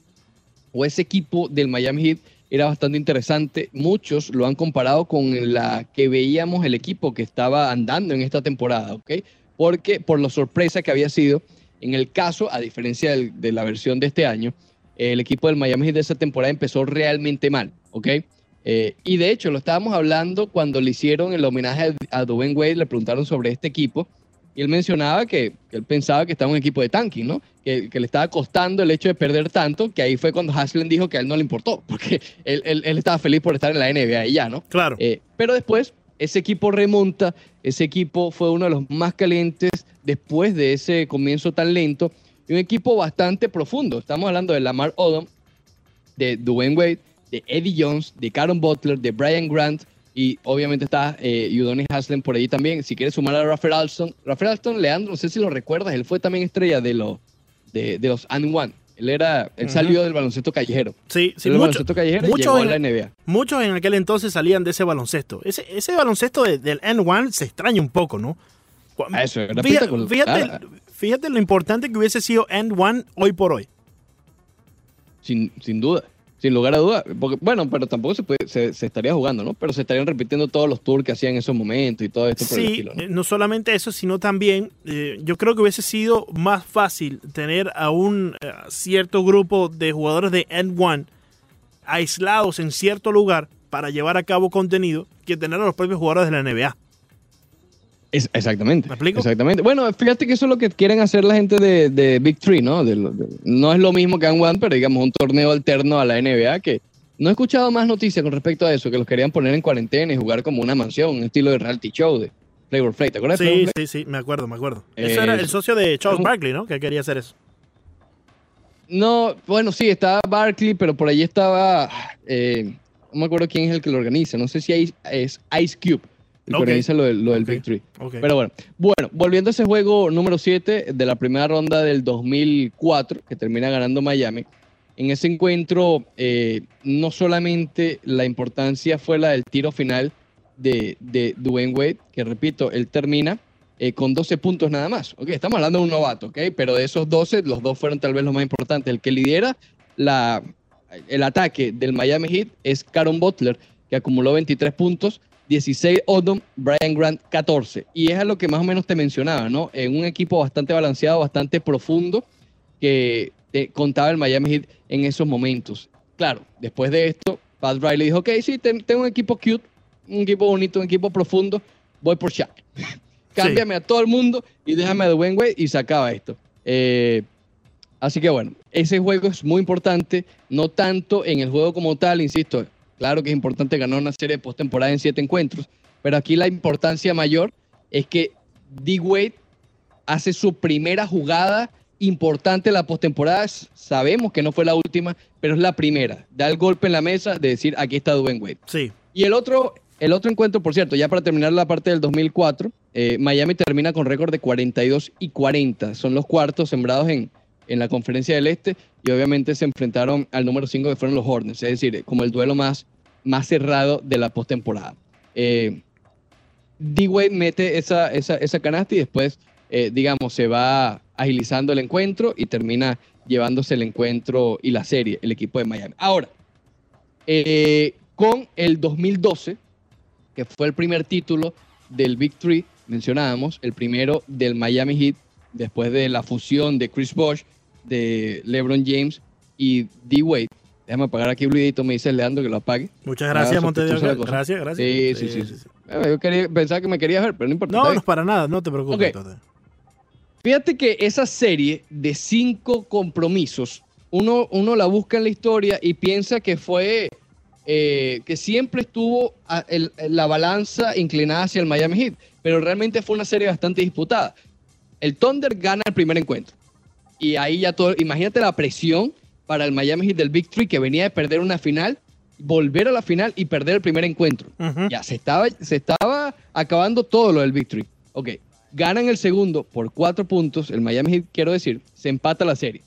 o ese equipo del Miami Heat era bastante interesante. Muchos lo han comparado con la que veíamos el equipo que estaba andando en esta temporada, ¿ok? Porque por la sorpresa que había sido, en el caso, a diferencia de la versión de este año, el equipo del Miami Heat de esa temporada empezó realmente mal, ¿ok? Eh, y de hecho, lo estábamos hablando cuando le hicieron el homenaje a, a Dwayne Wade, le preguntaron sobre este equipo, y él mencionaba que, que él pensaba que estaba un equipo de tanking, ¿no? Que, que le estaba costando el hecho de perder tanto, que ahí fue cuando Haslem dijo que a él no le importó, (laughs) porque él, él- él estaba feliz por estar en la NBA y ya, ¿no? Claro. Eh, pero después, ese equipo remonta, ese equipo fue uno de los más calientes después de ese comienzo tan lento, y un equipo bastante profundo. Estamos hablando de Lamar Odom, de Dwayne Wade, de Eddie Jones, de Karen Butler, de Brian Grant, y obviamente está eh, Udonis Haslem por ahí también. Si quieres sumar a Rafael Alston, Rafael Alston, Leandro, no sé si lo recuerdas, él fue también estrella de, los de, de los and One. Él era, él salió del baloncesto callejero. Sí, sí, mucho- baloncesto callejero y a la NBA. muchos en aquel entonces salían de ese baloncesto. Ese, ese baloncesto de- del N1 se extraña un poco, ¿no? Ah, eso era Fíjate, fíjate, Ah. fíjate lo importante que hubiese sido N1 hoy por hoy. Sin, sin duda, sin lugar a duda. Porque, bueno, pero tampoco se, puede, se, se estaría jugando, ¿no? Pero se estarían repitiendo todos los tours que hacían en esos momentos y todo esto por el estilo, ¿no? eh, no solamente eso, sino también eh, yo creo que hubiese sido más fácil tener a un eh, cierto grupo de jugadores de N1 aislados en cierto lugar para llevar a cabo contenido que tener a los propios jugadores de la NBA. Es- exactamente. ¿Me explico? Exactamente. Bueno, fíjate que eso es lo que quieren hacer la gente de, de Big Three, ¿no? De lo- de- no es lo mismo que un One, pero digamos un torneo alterno a la NBA que no he escuchado más noticias con respecto a eso, que los querían poner en cuarentena y jugar como una mansión, un estilo de reality show de Flavor Flav. ¿Te acuerdas Sí, sí, sí, me acuerdo, me acuerdo. Eh, Ese era el socio de Charles Barkley, ¿no? Que quería hacer eso. No, bueno, sí, estaba Barkley, pero por allí estaba. eh, no me acuerdo quién es el que lo organiza. No sé si es Ice Cube el que Ok. organiza lo, del- lo del Ok. Big Three. Ok. Pero bueno, bueno, volviendo a ese juego número 7 de la primera ronda del 2004, que termina ganando Miami. En ese encuentro, eh, no solamente la importancia fue la del tiro final de, de Dwayne Wade, que repito, él termina eh, con 12 puntos nada más. Ok, estamos hablando de un novato, ok, pero de esos 12, los dos fueron tal vez los más importantes. El que lidera la, el ataque del Miami Heat es Caron Butler, que acumuló 23 puntos, 16 Odom, Brian Grant 14. Y es a lo que más o menos te mencionaba, ¿no? En un equipo bastante balanceado, bastante profundo, que eh, contaba el Miami Heat en esos momentos. Claro, después de esto, Pat Riley dijo, ok, sí, ten- tengo un equipo cute, un equipo bonito, un equipo profundo, voy por Shaq. (laughs) Cámbiame a todo el mundo y déjame a Dwayne Wade y se acaba esto. Eh, así que bueno, ese juego es muy importante, no tanto en el juego como tal, insisto, claro que es importante ganar una serie de postemporada en siete encuentros, pero aquí la importancia mayor es que D. Wade hace su primera jugada importante en la postemporada. Sabemos que no fue la última, pero es la primera. Da el golpe en la mesa de decir, aquí está Dwayne Wade. Sí. Y el otro, el otro encuentro, por cierto, ya para terminar la parte del 2004, eh, Miami termina con récord de 42 y 40. Son los cuartos sembrados en, en la conferencia del Este y obviamente se enfrentaron al número 5 que fueron los Hornets, es decir, como el duelo más, más cerrado de la postemporada. Eh, D-Wade mete esa, esa, esa canasta y después, eh, digamos, se va agilizando el encuentro y termina llevándose el encuentro y la serie, el equipo de Miami. Ahora, eh, con el 2012, que fue el primer título del Big Three, mencionábamos, el primero del Miami Heat, después de la fusión de Chris Bosh, de LeBron James y D. Wade. Déjame apagar aquí un videito, me dice Leandro que lo apague. Muchas Ah, gracias, cosa. Gracias, gracias. Sí, sí, sí. sí. Eh, Yo quería, pensaba que me querías ver, pero no importa. No, no, para nada, no te preocupes. Fíjate que esa serie de cinco compromisos, uno, uno la busca en la historia y piensa que fue, eh, que siempre estuvo a- el- la balanza inclinada hacia el Miami Heat, pero realmente fue una serie bastante disputada. El Thunder gana el primer encuentro. Y ahí ya todo, imagínate la presión para el Miami Heat del Big Three que venía de perder una final, volver a la final y perder el primer encuentro. Ujú. Ya se estaba, se estaba acabando todo lo del Victory. Ok, ganan el segundo por cuatro puntos. El Miami Heat, quiero decir, se empata la serie.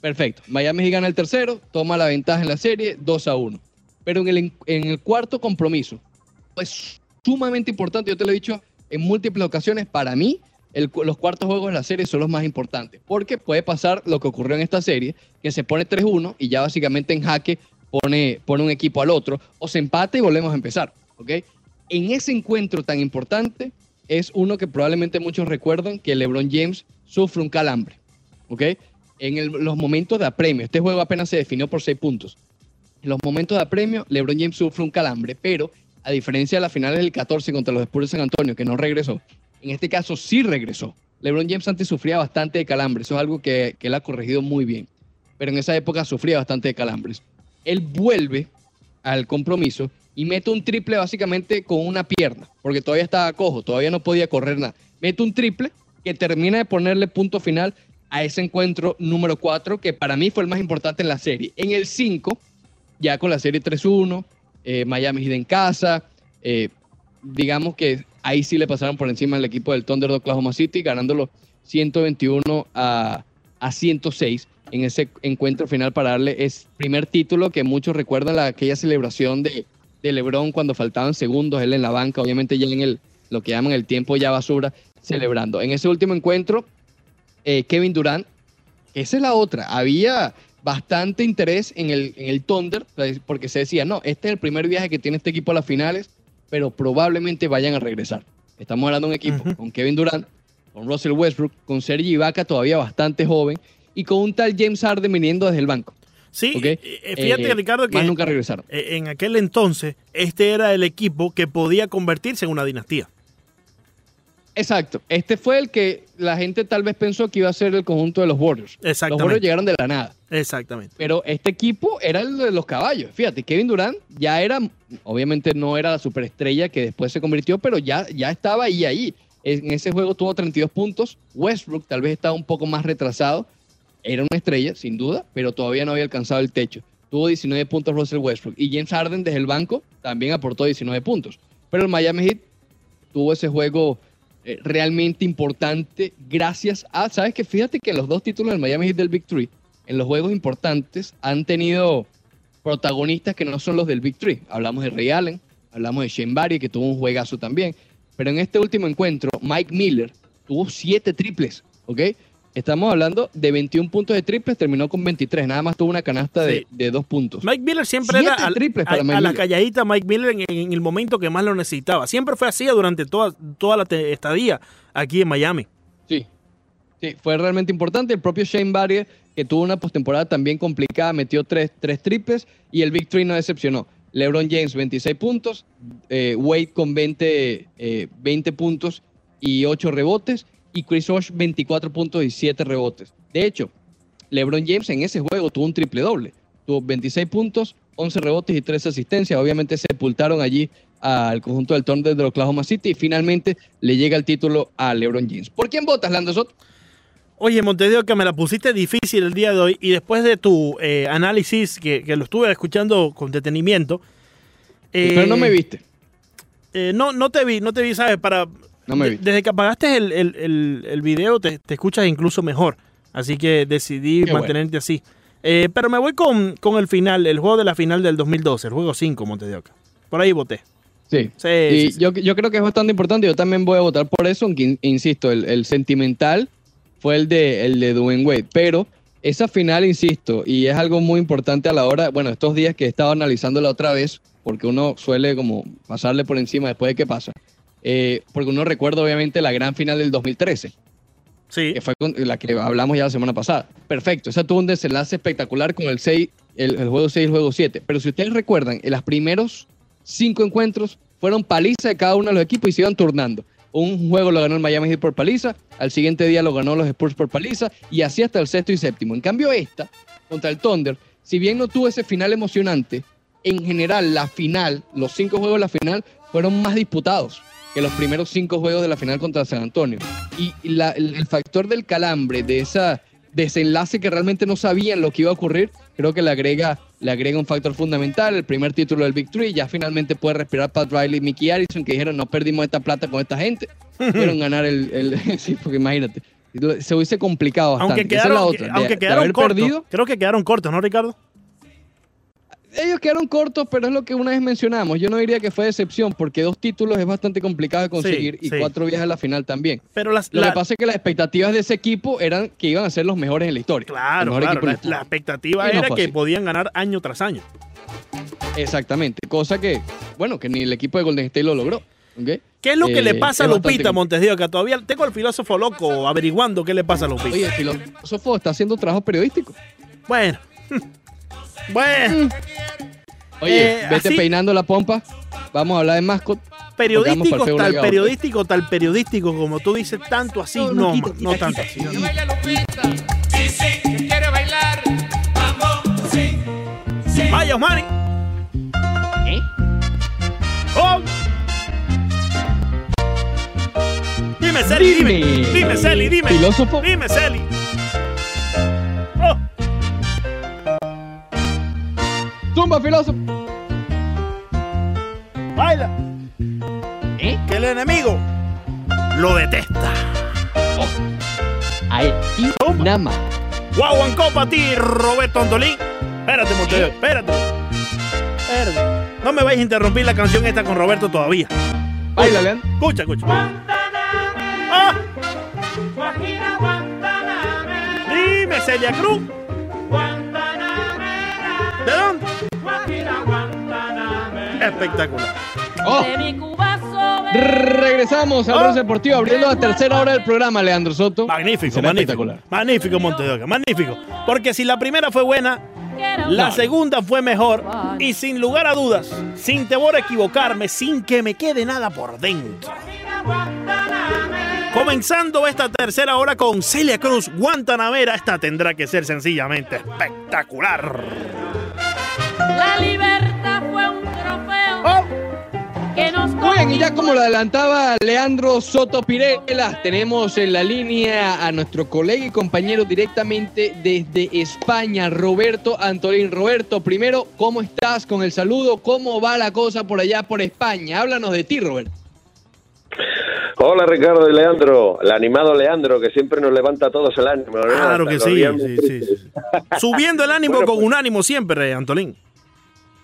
Perfecto. Miami Heat gana el tercero, toma la ventaja en la serie 2 a 1. Pero en el, en- en el cuarto compromiso, pues sumamente importante, yo te lo he dicho en múltiples ocasiones, para mí los cuartos juegos de la serie son los más importantes, porque puede pasar lo que ocurrió en esta serie, que se pone 3-1 y ya básicamente en jaque pone, pone un equipo al otro, o se empata y volvemos a empezar, ¿ok? En ese encuentro tan importante es uno que probablemente muchos recuerdan que LeBron James sufre un calambre, ¿ok? En los momentos de apremio, este juego apenas se definió por 6 puntos. En los momentos de apremio, LeBron James sufre un calambre, pero a diferencia de las finales del 14 contra los Spurs de San Antonio, que no regresó, en este caso sí regresó. LeBron James antes sufría bastante de calambre, eso es algo que, que él ha corregido muy bien, pero en esa época sufría bastante de calambres. Él vuelve al compromiso y mete un triple básicamente con una pierna, porque todavía estaba cojo, todavía no podía correr nada. Mete un triple que termina de ponerle punto final a ese encuentro número 4, que para mí fue el más importante en la serie. En el 5, ya con la serie 3-1, eh, Miami Heat en casa, eh, digamos que ahí sí le pasaron por encima al equipo del Thunder de Oklahoma City, ganándolo 121 a, a 106 en ese encuentro final para darle ese primer título que muchos recuerdan la, aquella celebración de, de LeBron cuando faltaban segundos, él en la banca, obviamente ya en el lo que llaman el tiempo ya basura, celebrando. En ese último encuentro, eh, Kevin Durant, esa es la otra, había bastante interés en el, en el Thunder, pues, porque se decía, no, este es el primer viaje que tiene este equipo a las finales, pero probablemente vayan a regresar. Estamos hablando de un equipo con Kevin Durant, con Russell Westbrook, con Sergi Ibaka todavía bastante joven, y con un tal James Harden viniendo desde el banco. Sí, eh, eh, fíjate, Eh, Ricardo, que Más nunca regresaron. en aquel entonces este era el equipo que podía convertirse en una dinastía. Exacto. Este fue el que la gente tal vez pensó que iba a ser el conjunto de los Warriors. Los Exactamente. Warriors llegaron de la nada. Exactamente. Pero este equipo era el de los caballos. Fíjate, Kevin Durant ya era, obviamente no era la superestrella que después se convirtió, pero ya, ya estaba ahí, ahí. En ese juego tuvo 32 puntos. Westbrook tal vez estaba un poco más retrasado. Era una estrella, sin duda, pero todavía no había alcanzado el techo. Tuvo 19 puntos Russell Westbrook. Y James Harden desde el banco también aportó 19 puntos. Pero el Miami Heat tuvo ese juego eh, realmente importante gracias a, sabes que fíjate que los dos títulos del Miami Heat del Big Three en los juegos importantes han tenido protagonistas que no son los del Big Three. Hablamos de Ray Allen, hablamos de Shane Barry que tuvo un juegazo también, pero en este último encuentro Mike Miller tuvo siete triples, ¿ok? Estamos hablando de 21 puntos de triples, terminó con 23, nada más tuvo una canasta de, Sí. de dos puntos. Mike Miller siempre Siete era triples para a, Mike a la calladita Mike Miller en, en el momento que más lo necesitaba. Siempre fue así durante toda, toda la estadía aquí en Miami. Sí. Sí, fue realmente importante. El propio Shane Barrier, que tuvo una postemporada también complicada, metió tres, tres triples y el Big Three no decepcionó. LeBron James, 26 puntos. eh, Wade con 20, eh, 20 puntos y 8 rebotes. Y Chris Bosh, 24 puntos y 7 rebotes. De hecho, LeBron James en ese juego tuvo un triple doble. Tuvo 26 puntos, 11 rebotes y 3 asistencias. Obviamente sepultaron allí al conjunto del Thunder de Oklahoma City y finalmente le llega el título a LeBron James. ¿Por quién votas, Lando Soto? Oye, Montedio, que me la pusiste difícil el día de hoy y después de tu eh, análisis, que, que lo estuve escuchando con detenimiento. eh, Pero no me viste. eh, no, no te vi, no te vi, ¿sabes? Para, No me. Desde que apagaste el, el- el- el video te, te escuchas incluso mejor. Así que decidí Qué mantenerte así. Eh, pero me voy con, con el final, el juego de la final del 2012, el juego 5, Montedioca. Por ahí voté. Sí. Sí, Y sí, sí. Yo, yo creo que es bastante importante. Yo también voy a votar por eso, aunque in- insisto, el, el sentimental fue el de, el de Dwayne Wade. Pero esa final, insisto, y es algo muy importante a la hora, bueno, estos días que he estado analizándola otra vez, porque uno suele como pasarle por encima después de que pasa. Eh, porque uno recuerda obviamente la gran final del 2013. Sí. que fue con- la que hablamos ya la semana pasada. Perfecto, esa tuvo un desenlace espectacular con el 6, el, el juego 6 y el juego 7. Pero si ustedes recuerdan, en los primeros cinco encuentros fueron paliza de cada uno de los equipos y se iban turnando. Un juego lo ganó el Miami Heat por paliza, al siguiente día lo ganó los Spurs por paliza y así hasta el sexto y séptimo. En cambio esta, contra el Thunder, si bien no tuvo ese final emocionante, en general la final, los cinco juegos de la final fueron más disputados que los primeros cinco juegos de la final contra San Antonio. Y la- el, el factor del calambre, de esa desenlace que realmente no sabían lo que iba a ocurrir, creo que le agrega, le agrega un factor fundamental. El primer título del Big Three, ya finalmente puede respirar Pat Riley y Mickey Harrison, que dijeron no perdimos esta plata con esta gente. (laughs) Pudieron ganar el, el- (laughs) sí, porque imagínate. Se hubiese complicado bastante. Aunque Esa es la quedaron, otra, aunque de quedaron haber cortos. perdido, Creo que quedaron cortos, ¿no, Ricardo? Ellos quedaron cortos, pero es lo que una vez mencionamos. Yo no diría que fue decepción, porque dos títulos es bastante complicado de conseguir y sí. cuatro viajes a la final también. Pero las, Lo la- que pasa es que las expectativas de ese equipo eran que iban a ser los mejores en la historia. Claro, claro. La, expectativa no era que podían ganar año tras año. Exactamente. Cosa que, bueno, que ni el equipo de Golden State lo logró. ¿ok? ¿Qué es lo que Eh, le pasa a Lupita. Montes de Oca? Todavía tengo al filósofo loco averiguando qué le pasa a Lupita. Oye, el filósofo está haciendo trabajo periodístico. Bueno. (laughs) bueno, Oye, Eh, vete así- peinando la pompa. Vamos a hablar de mascot. periodístico, tal periodístico, tal periodístico, como tú dices, tanto así, No, no, no, quita, no quita, tanto quita. así. Sí. Vaya, Osmani. ¿Eh? Oh. Dime, Celi, dime. Dime. Celi, dime. Filósofo. Dime, Celi. Zumba, filósofo. Baila. ¿Eh? Que el enemigo lo detesta. Ahí. Y Zumba. nada más. Guaguancó para ti, Roberto Antolín. Espérate, Montevideo, espérate. Espérate. No me vais a interrumpir la canción esta con Roberto todavía. Baila, Leandro. Escucha, escucha. Ah, Guajira Guantanamera. dime, Celia Cruz. Guantanamera. Espectacular. Oh. Regresamos al Oh. Deportivo abriendo la tercera hora del programa, Leandro Soto. Magnífico, Será magnífico. Magnífico, Montevideo, magnífico. Porque si la primera fue buena, la segunda fue mejor. Y sin lugar a dudas, sin temor a equivocarme, sin que me quede nada por dentro. Comenzando esta tercera hora con Celia Cruz, Guantanamera. Esta tendrá que ser sencillamente espectacular. La libertad fue un Oh, que nos Muy bien, y ya como lo adelantaba Leandro Soto Pirela, tenemos en la línea a nuestro colega y compañero directamente desde España, Roberto Antolín. Roberto, primero, ¿cómo estás con el saludo? ¿Cómo va la cosa por allá por España? Háblanos de ti, Roberto. Hola Ricardo y Leandro, el animado Leandro que siempre nos levanta a todos el ánimo. ¿no? claro Hasta que sí, sí, sí. (laughs) Subiendo el ánimo Bueno, con pues- un ánimo siempre, Antolín.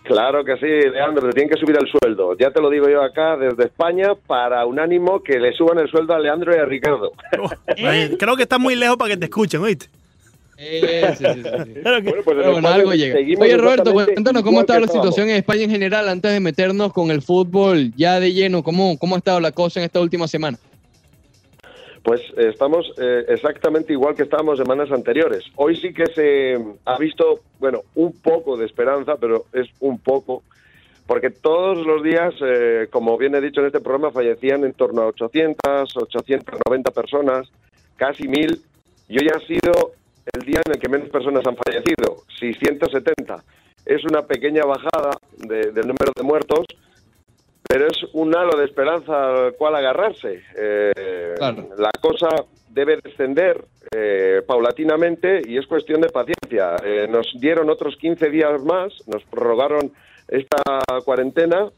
Claro que sí, Leandro, te tienen que subir el sueldo. Ya te lo digo yo acá desde España para un ánimo que le suban el sueldo a Leandro y a Ricardo. Oh, eh, Creo que está muy lejos para que te escuchen, ¿oíste? Eh, sí, sí, sí. Creo que- Bueno, pues Pero bueno, algo llega. seguimos Oye, Roberto, cuéntanos cómo ha estado la estábamos. situación en España en general antes de meternos con el fútbol ya de lleno. ¿Cómo, cómo ha estado la cosa en esta última semana? Pues eh, estamos eh, exactamente igual que estábamos semanas anteriores. Hoy sí que se ha visto, bueno, un poco de esperanza, pero es un poco, porque todos los días, eh, como bien he dicho en este programa, fallecían en torno a 800, 890 personas, casi mil, y hoy ha sido el día en el que menos personas han fallecido, 670. Es una pequeña bajada de- del número de muertos, pero es un halo de esperanza al cual agarrarse. Eh, Claro. La cosa debe descender eh, paulatinamente y es cuestión de paciencia. Eh, nos dieron otros 15 días más, nos prorrogaron esta cuarentena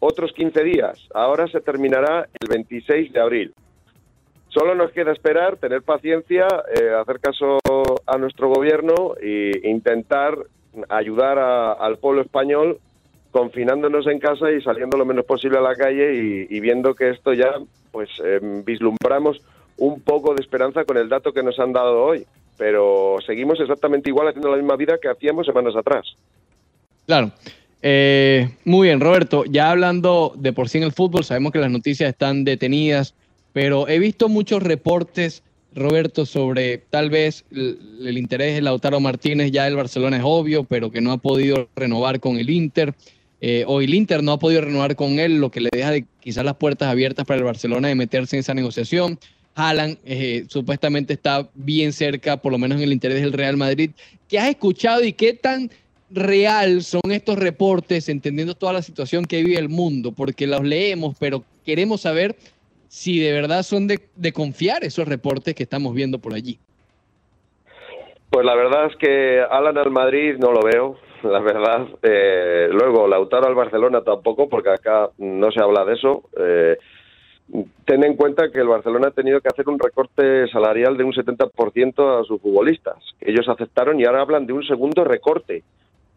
otros 15 días. Ahora se terminará el 26 de abril. Solo nos queda esperar, tener paciencia, eh, hacer caso a nuestro gobierno e intentar ayudar a- al pueblo español confinándonos en casa y saliendo lo menos posible a la calle y, viendo que esto ya, pues eh, vislumbramos un poco de esperanza con el dato que nos han dado hoy. Pero seguimos exactamente igual haciendo la misma vida que hacíamos semanas atrás. Claro. Eh, muy bien, Roberto. Ya hablando de por sí en el fútbol, sabemos que las noticias están detenidas, pero he visto muchos reportes Roberto, sobre tal vez el, el interés de Lautaro Martínez, ya el Barcelona es obvio, pero que no ha podido renovar con el Inter, eh, o el Inter no ha podido renovar con él, lo que le deja de, quizás las puertas abiertas para el Barcelona de meterse en esa negociación. Haaland eh, supuestamente está bien cerca, por lo menos en el interés del Real Madrid. ¿Qué has escuchado y qué tan real son estos reportes, entendiendo toda la situación que vive el mundo? Porque los leemos, pero queremos saber si de verdad son de, de confiar esos reportes que estamos viendo por allí. Pues la verdad es que Alan al Madrid no lo veo, la verdad. Eh, luego, Lautaro al Barcelona tampoco, porque acá no se habla de eso. Eh, ten en cuenta que el Barcelona ha tenido que hacer un recorte salarial de un 70% a sus futbolistas. Ellos aceptaron y ahora hablan de un segundo recorte.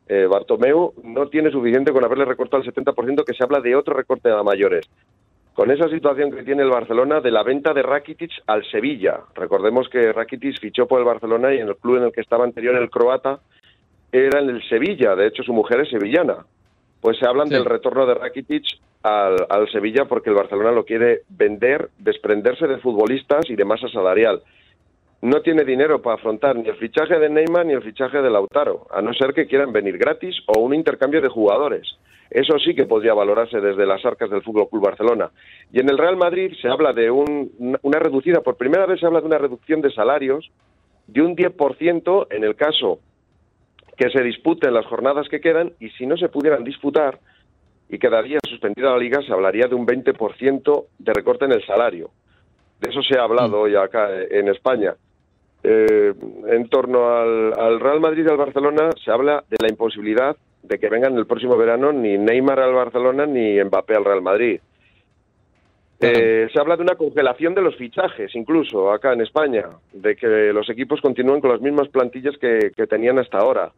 Eh, Bartomeu no tiene suficiente con haberle recortado el 70%, que se habla de otro recorte a mayores. Con esa situación que tiene el Barcelona de la venta de Rakitic al Sevilla. Recordemos que Rakitic fichó por el Barcelona y en el club en el que estaba anterior, el croata, era en el Sevilla. De hecho, su mujer es sevillana. Pues se hablan Sí. del retorno de Rakitic al, al Sevilla porque el Barcelona lo quiere vender, desprenderse de futbolistas y de masa salarial. No tiene dinero para afrontar ni el fichaje de Neymar ni el fichaje de Lautaro, a no ser que quieran venir gratis o un intercambio de jugadores. Eso sí que podría valorarse desde las arcas del Fútbol Club Barcelona. Y en el Real Madrid se habla de un- una reducida, por primera vez se habla de una reducción de salarios de un 10% en el caso que se disputen las jornadas que quedan y si no se pudieran disputar y quedaría suspendida la liga, se hablaría de un 20% de recorte en el salario. De eso se ha hablado hoy acá en España. Eh, en torno al, al Real Madrid y al Barcelona se habla de la imposibilidad de que vengan el próximo verano ni Neymar al Barcelona ni Mbappé al Real Madrid. Eh, se habla de una congelación de los fichajes, incluso acá en España, de que los equipos continúen con las mismas plantillas que, que tenían hasta ahora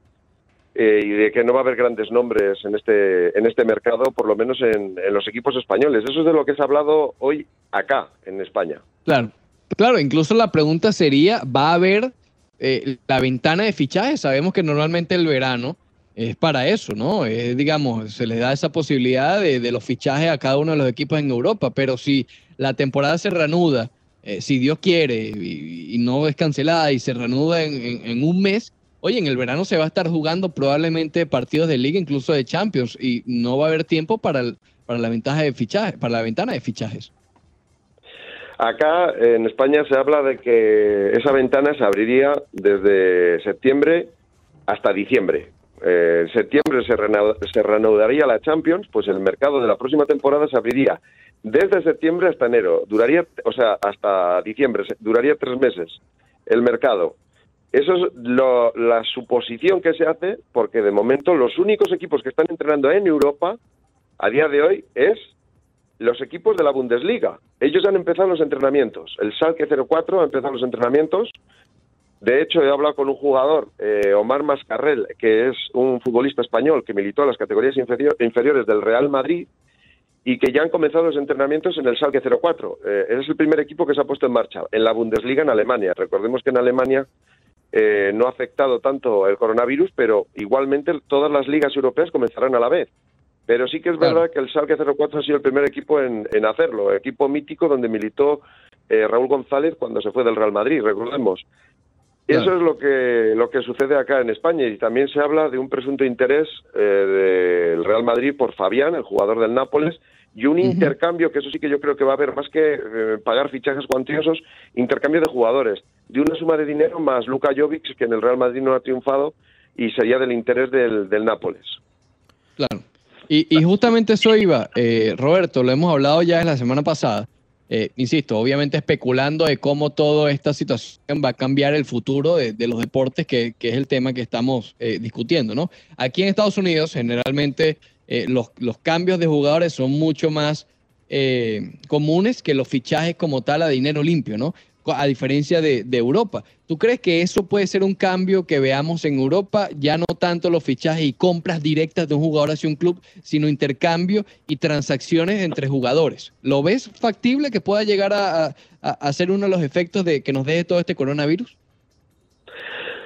eh, y de que no va a haber grandes nombres en este, en este mercado, por lo menos en, en los equipos españoles. Eso es de lo que se ha hablado hoy acá, en España. Claro, claro, incluso la pregunta sería, ¿va a haber eh, la ventana de fichajes? Sabemos que normalmente el verano es para eso, ¿no? Es, digamos, se les da esa posibilidad de, de los fichajes a cada uno de los equipos en Europa, pero si la temporada se reanuda, eh, si Dios quiere, y, no es cancelada y se reanuda en un mes, oye, en el verano se va a estar jugando probablemente partidos de liga, incluso de Champions, y no va a haber tiempo para, el- para la ventaja de fichajes, para la ventana de fichajes. Acá en España se habla de que esa ventana se abriría desde septiembre hasta diciembre. Eh, en septiembre se, se reanudaría la Champions, pues el mercado de la próxima temporada se abriría desde septiembre hasta enero. Duraría, o sea, hasta diciembre, duraría tres meses el mercado. Eso es lo- la suposición que se hace, porque de momento los únicos equipos que están entrenando en Europa a día de hoy es los equipos de la Bundesliga. Ellos han empezado los entrenamientos. El Schalke 04 ha empezado los entrenamientos. De hecho, he hablado con un jugador, eh, Omar Mascarrel, que es un futbolista español que militó en las categorías inferior- inferiores del Real Madrid y que ya han comenzado los entrenamientos en el Schalke 04. Eh, es el primer equipo que se ha puesto en marcha en la Bundesliga en Alemania. Recordemos que en Alemania eh, no ha afectado tanto el coronavirus, pero igualmente todas las ligas europeas comenzarán a la vez. Pero sí que es Claro. verdad que el Schalke 04 ha sido el primer equipo en, en hacerlo, equipo mítico donde militó eh, Raúl González cuando se fue del Real Madrid, recordemos. Claro. Eso es lo que, lo que sucede acá en España y también se habla de un presunto interés eh, del Real Madrid por Fabián, el jugador del Nápoles, y un intercambio, que eso sí que yo creo que va a haber más que eh, pagar fichajes cuantiosos, intercambio de jugadores, de una suma de dinero más Luka Jovic, que en el Real Madrid no ha triunfado y sería del interés del, del Nápoles. Claro. Y, y justamente eso iba, eh, Roberto, lo hemos hablado ya en la semana pasada. Eh, insisto, obviamente especulando de cómo toda esta situación va a cambiar el futuro de, los deportes, que, es el tema que estamos eh, discutiendo, ¿no? Aquí en Estados Unidos, generalmente, eh, los, los cambios de jugadores son mucho más comunes que los fichajes como tal a dinero limpio, ¿no? A diferencia de, Europa. ¿Tú crees que eso puede ser un cambio que veamos en Europa? Ya no tanto los fichajes y compras directas de un jugador hacia un club, sino intercambio y transacciones entre jugadores. ¿Lo ves factible que pueda llegar a, ser uno de los efectos de que nos deje todo este coronavirus?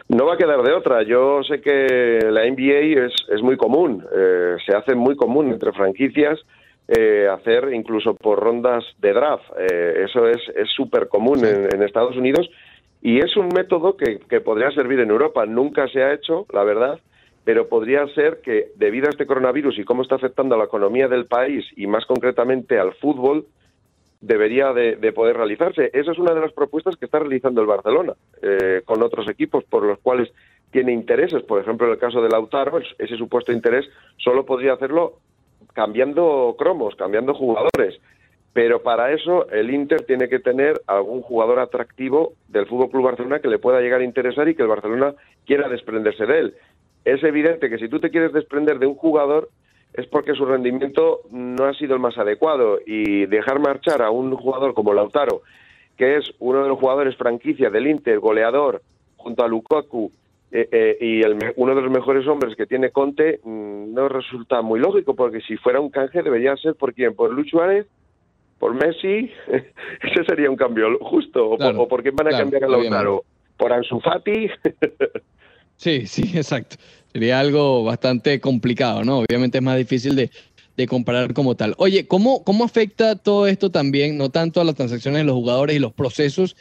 No va a quedar de otra. Yo sé que la NBA es, es muy común, eh, se hace muy común entre franquicias eh, hacer incluso por rondas de draft. Eh, eso es súper común en, en Estados Unidos y es un método que, que podría servir en Europa. Nunca se ha hecho, la verdad, pero podría ser que debido a este coronavirus y cómo está afectando a la economía del país y más concretamente al fútbol, debería de, de poder realizarse. Esa es una de las propuestas que está realizando el Barcelona eh, con otros equipos por los cuales tiene intereses. Por ejemplo, en el caso de Lautaro, es- ese supuesto interés solo podría hacerlo cambiando cromos, cambiando jugadores. Pero para eso el Inter tiene que tener algún jugador atractivo del Fútbol Club Barcelona que le pueda llegar a interesar y que el Barcelona quiera desprenderse de él. Es evidente que si tú te quieres desprender de un jugador es porque su rendimiento no ha sido el más adecuado y dejar marchar a un jugador como Lautaro, que es uno de los jugadores franquicia del Inter, goleador, junto a Lukaku eh, eh, y el uno de los mejores hombres que tiene Conte, mm, no resulta muy lógico, porque si fuera un canje debería ser por quién, por Luis Suárez, por Messi, (laughs) ese sería un cambio justo, o, Claro, por, o por quién van a claro, cambiar a. Lautaro, por Ansu Fati, (laughs) Sí, sí, (laughs) exacto. Sería algo bastante complicado, ¿no? Obviamente es más difícil de, de comparar como tal. Oye, ¿cómo, ¿cómo afecta todo esto también, no tanto a las transacciones de los jugadores y los procesos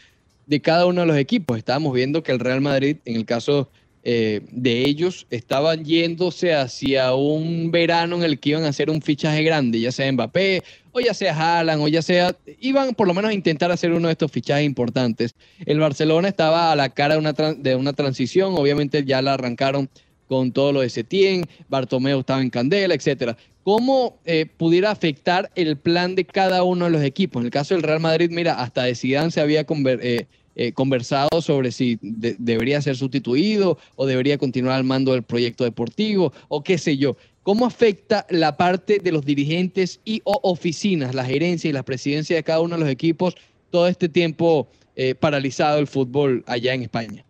de cada uno de los equipos? Estábamos viendo que el Real Madrid, en el caso eh, de ellos, estaban yéndose hacia un verano en el que iban a hacer un fichaje grande, ya sea Mbappé, o ya sea Haaland, o ya sea, iban por lo menos a intentar hacer uno de estos fichajes importantes. El Barcelona estaba a la cara de una, tran- de una transición, obviamente ya la arrancaron con todo lo de Setién, Bartomeu estaba en candela, etcétera. ¿Cómo eh, pudiera afectar el plan de cada uno de los equipos? En el caso del Real Madrid, mira, hasta de Zidane se había conver- eh, eh, conversado sobre si de- debería ser sustituido o debería continuar al mando del proyecto deportivo o qué sé yo. ¿Cómo afecta la parte de los dirigentes y oficinas, la gerencia y la presidencia de cada uno de los equipos todo este tiempo eh, paralizado el fútbol allá en España?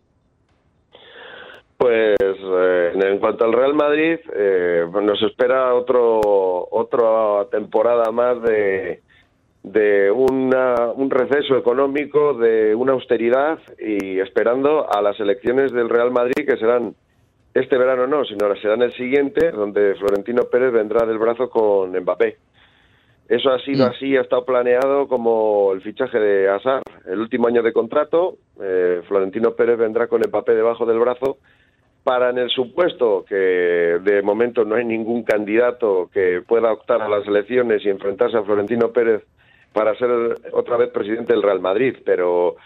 Pues eh, en cuanto al Real Madrid, eh, nos espera otro otra temporada más de, de una- un receso económico, de una austeridad y esperando a las elecciones del Real Madrid que serán este verano no, sino serán el siguiente, donde Florentino Pérez vendrá del brazo con Mbappé. Eso ha sido Mm. así, ha estado planeado como el fichaje de Hazard, el último año de contrato. eh, Florentino Pérez vendrá con Mbappé debajo del brazo para en el supuesto que de momento no hay ningún candidato que pueda optar a las elecciones y enfrentarse a Florentino Pérez para ser otra vez presidente del Real Madrid, pero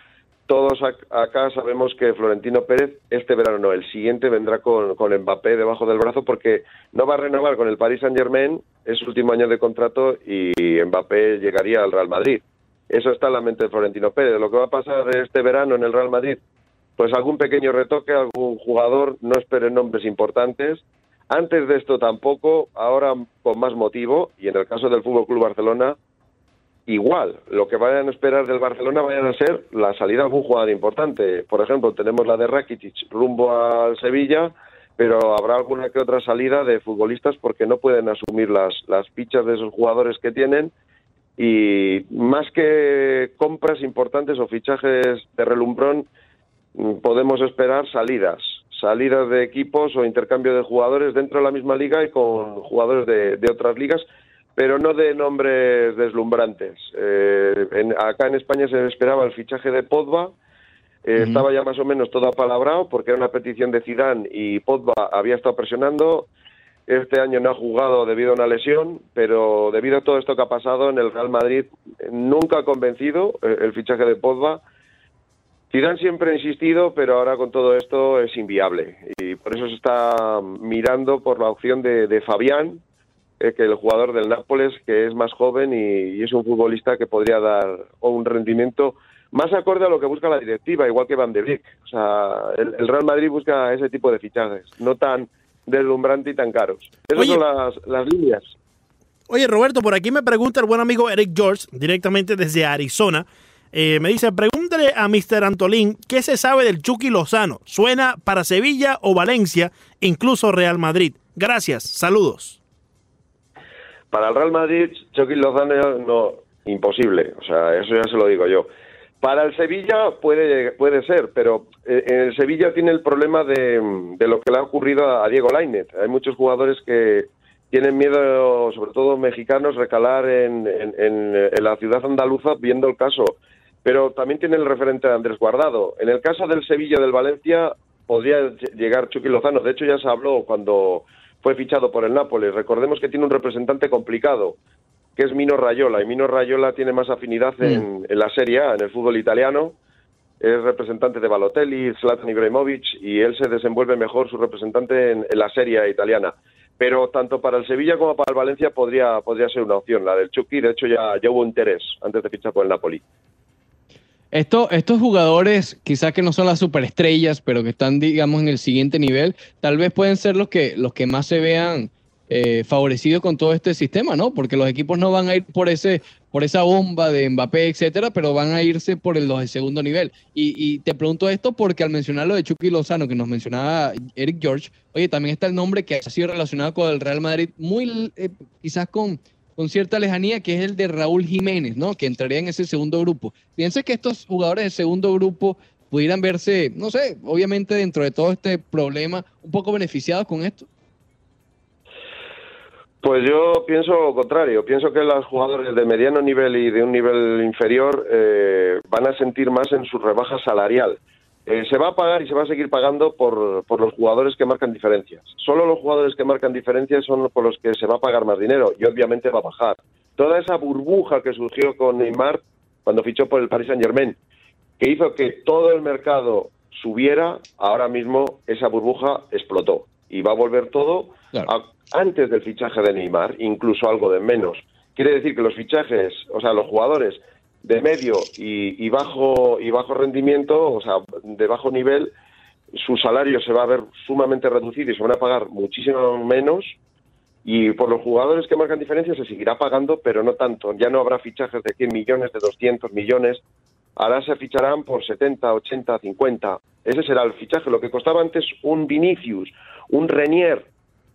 todos ac- acá sabemos que Florentino Pérez este verano no, el siguiente vendrá con, con Mbappé debajo del brazo porque no va a renovar con el Paris Saint Germain, es su último año de contrato y Mbappé llegaría al Real Madrid. Eso está en la mente de Florentino Pérez. Lo que va a pasar este verano en el Real Madrid, pues algún pequeño retoque, algún jugador, no esperen nombres importantes. Antes de esto tampoco, ahora con más motivo, y en el caso del Fútbol Club Barcelona, igual. Lo que vayan a esperar del Barcelona vayan a ser la salida de algún jugador importante. Por ejemplo, tenemos la de Rakitic rumbo al Sevilla, pero habrá alguna que otra salida de futbolistas porque no pueden asumir las, las fichas de esos jugadores que tienen. Y más que compras importantes o fichajes de relumbrón, podemos esperar salidas, salidas de equipos o intercambio de jugadores dentro de la misma liga y con jugadores de, de otras ligas, pero no de nombres deslumbrantes. Eh, en- acá en España se esperaba el fichaje de Podva, eh, estaba ya más o menos todo apalabrado porque era una petición de Zidane y Podva había estado presionando. Este año no ha jugado debido a una lesión, pero debido a todo esto que ha pasado en el Real Madrid, nunca ha convencido eh, el fichaje de Podva. Zidane siempre ha insistido, pero ahora con todo esto es inviable. Y por eso se está mirando por la opción de, de Fabián, eh, que el jugador del Nápoles, que es más joven y, y es un futbolista que podría dar un rendimiento más acorde a lo que busca la directiva, igual que Van de Beek. O sea, el, el Real Madrid busca ese tipo de fichajes, no tan deslumbrante y tan caros. Esas Oye. son las, las líneas. Oye, Roberto, por aquí me pregunta el buen amigo Eric George, directamente desde Arizona. Eh, me dice, pregúntale a Mr. Antolín qué se sabe del Chucky Lozano. ¿Suena para Sevilla o Valencia, incluso Real Madrid? Gracias, saludos. Para el Real Madrid, Chucky Lozano no, imposible. O sea, eso ya se lo digo yo. Para el Sevilla puede, puede ser, pero eh, en el Sevilla tiene el problema de, lo que le ha ocurrido a Diego Lainez. Hay muchos jugadores que, tienen miedo, sobre todo mexicanos, recalar en, en la ciudad andaluza viendo el caso. Pero también tiene el referente de Andrés Guardado. En el caso del Sevilla del Valencia podría ll- llegar Chucky Lozano. De hecho, ya se habló cuando fue fichado por el Nápoles. Recordemos que tiene un representante complicado, que es Mino Rayola. Y Mino Rayola tiene más afinidad en, en la Serie A, en el fútbol italiano. Es representante de Balotelli, Zlatan Ibrahimovic, y él se desenvuelve mejor su representante en, en la Serie A italiana. Pero tanto para el Sevilla como para el Valencia podría, podría ser una opción, la del Chucky. De hecho, ya, ya hubo interés antes de fichar por el Napoli. Esto, estos jugadores, quizás que no son las superestrellas, pero que están, digamos, en el siguiente nivel, tal vez pueden ser los que, los que más se vean eh, favorecidos con todo este sistema, ¿no? Porque los equipos no van a ir por ese, por esa bomba de Mbappé, etcétera, pero van a irse por los de segundo nivel. Y, y te pregunto esto porque al mencionar lo de Chucky Lozano, que nos mencionaba Eric George, oye, también está el nombre que ha sido relacionado con el Real Madrid, muy eh, quizás con, con cierta lejanía, que es el de Raúl Jiménez, ¿no? Que entraría en ese segundo grupo. Piensa que estos jugadores del segundo grupo pudieran verse, no sé, obviamente dentro de todo este problema, un poco beneficiados con esto. Pues yo pienso contrario. Pienso que los jugadores de mediano nivel y de un nivel inferior eh, van a sentir más en su rebaja salarial. Eh, se va a pagar y se va a seguir pagando por, por los jugadores que marcan diferencias. Solo los jugadores que marcan diferencias son por los que se va a pagar más dinero y obviamente va a bajar. Toda esa burbuja que surgió con Neymar cuando fichó por el Paris Saint Germain, que hizo que todo el mercado subiera, ahora mismo esa burbuja explotó y va a volver todo Claro. a- antes del fichaje de Neymar, incluso algo de menos. Quiere decir que los fichajes, o sea, los jugadores de medio y, y bajo y bajo rendimiento, o sea, de bajo nivel, su salario se va a ver sumamente reducido y se van a pagar muchísimo menos. Y por los jugadores que marcan diferencia se seguirá pagando, pero no tanto. Ya no habrá fichajes de 100 millones, de 200 millones. Ahora se ficharán por 70, 80, 50. Ese será el fichaje. Lo que costaba antes un Vinicius, un Renier,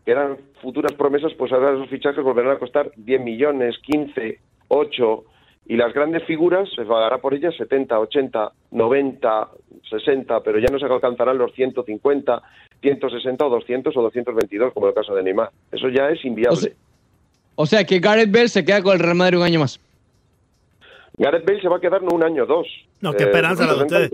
que eran futuras promesas, pues ahora esos fichajes volverán a costar 10 millones, 15, 8. Y las grandes figuras se pagará por ellas 70, 80, 90, 60, pero ya no se alcanzarán los 150, 160 o 200 o 222, como el caso de Neymar. Eso ya es inviable. O sea- O sea que Gareth Bale se queda con el Real Madrid un año más. Gareth Bale se va a quedar no un año, dos. No, qué esperanza la de ustedes.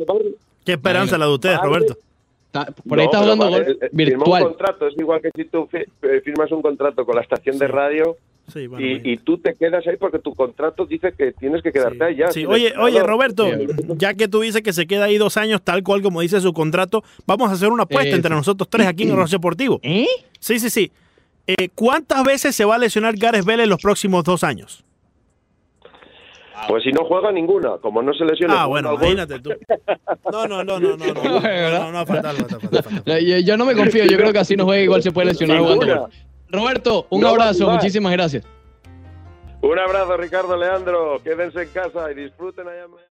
Qué esperanza la de ustedes. Roberto. Está- por ahí No, está pero hablando vale, eh, eh, Firmó virtual. un contrato, es igual que si tú fi- eh, firmas un contrato con la estación de radio Sí, bueno, y, y tú te quedas ahí porque tu contrato dice que tienes que quedarte ahí ya. Sí, oye, oye, Roberto, Sí. ya que tú dices que se queda ahí dos años, tal cual como dice su contrato, vamos a hacer una apuesta Eso. entre nosotros tres aquí en el Deportivo. ¿Eh? Sí, sí, sí. Eh, ¿Cuántas veces se va a lesionar Gareth Bale en los próximos dos años? Pues si no juega ninguna, como no se lesiona. Ah, bueno, imagínate tú. No, no, no, no, no, no. (laughs) No, no, no, fatal, fatal, fatal, fatal. Yo, yo no me confío, yo creo que así no juega igual se puede lesionar jugando Ninguna. gol. Roberto, un No abrazo, muchísimas gracias. Un abrazo, Ricardo Leandro. Quédense en casa y disfruten allá.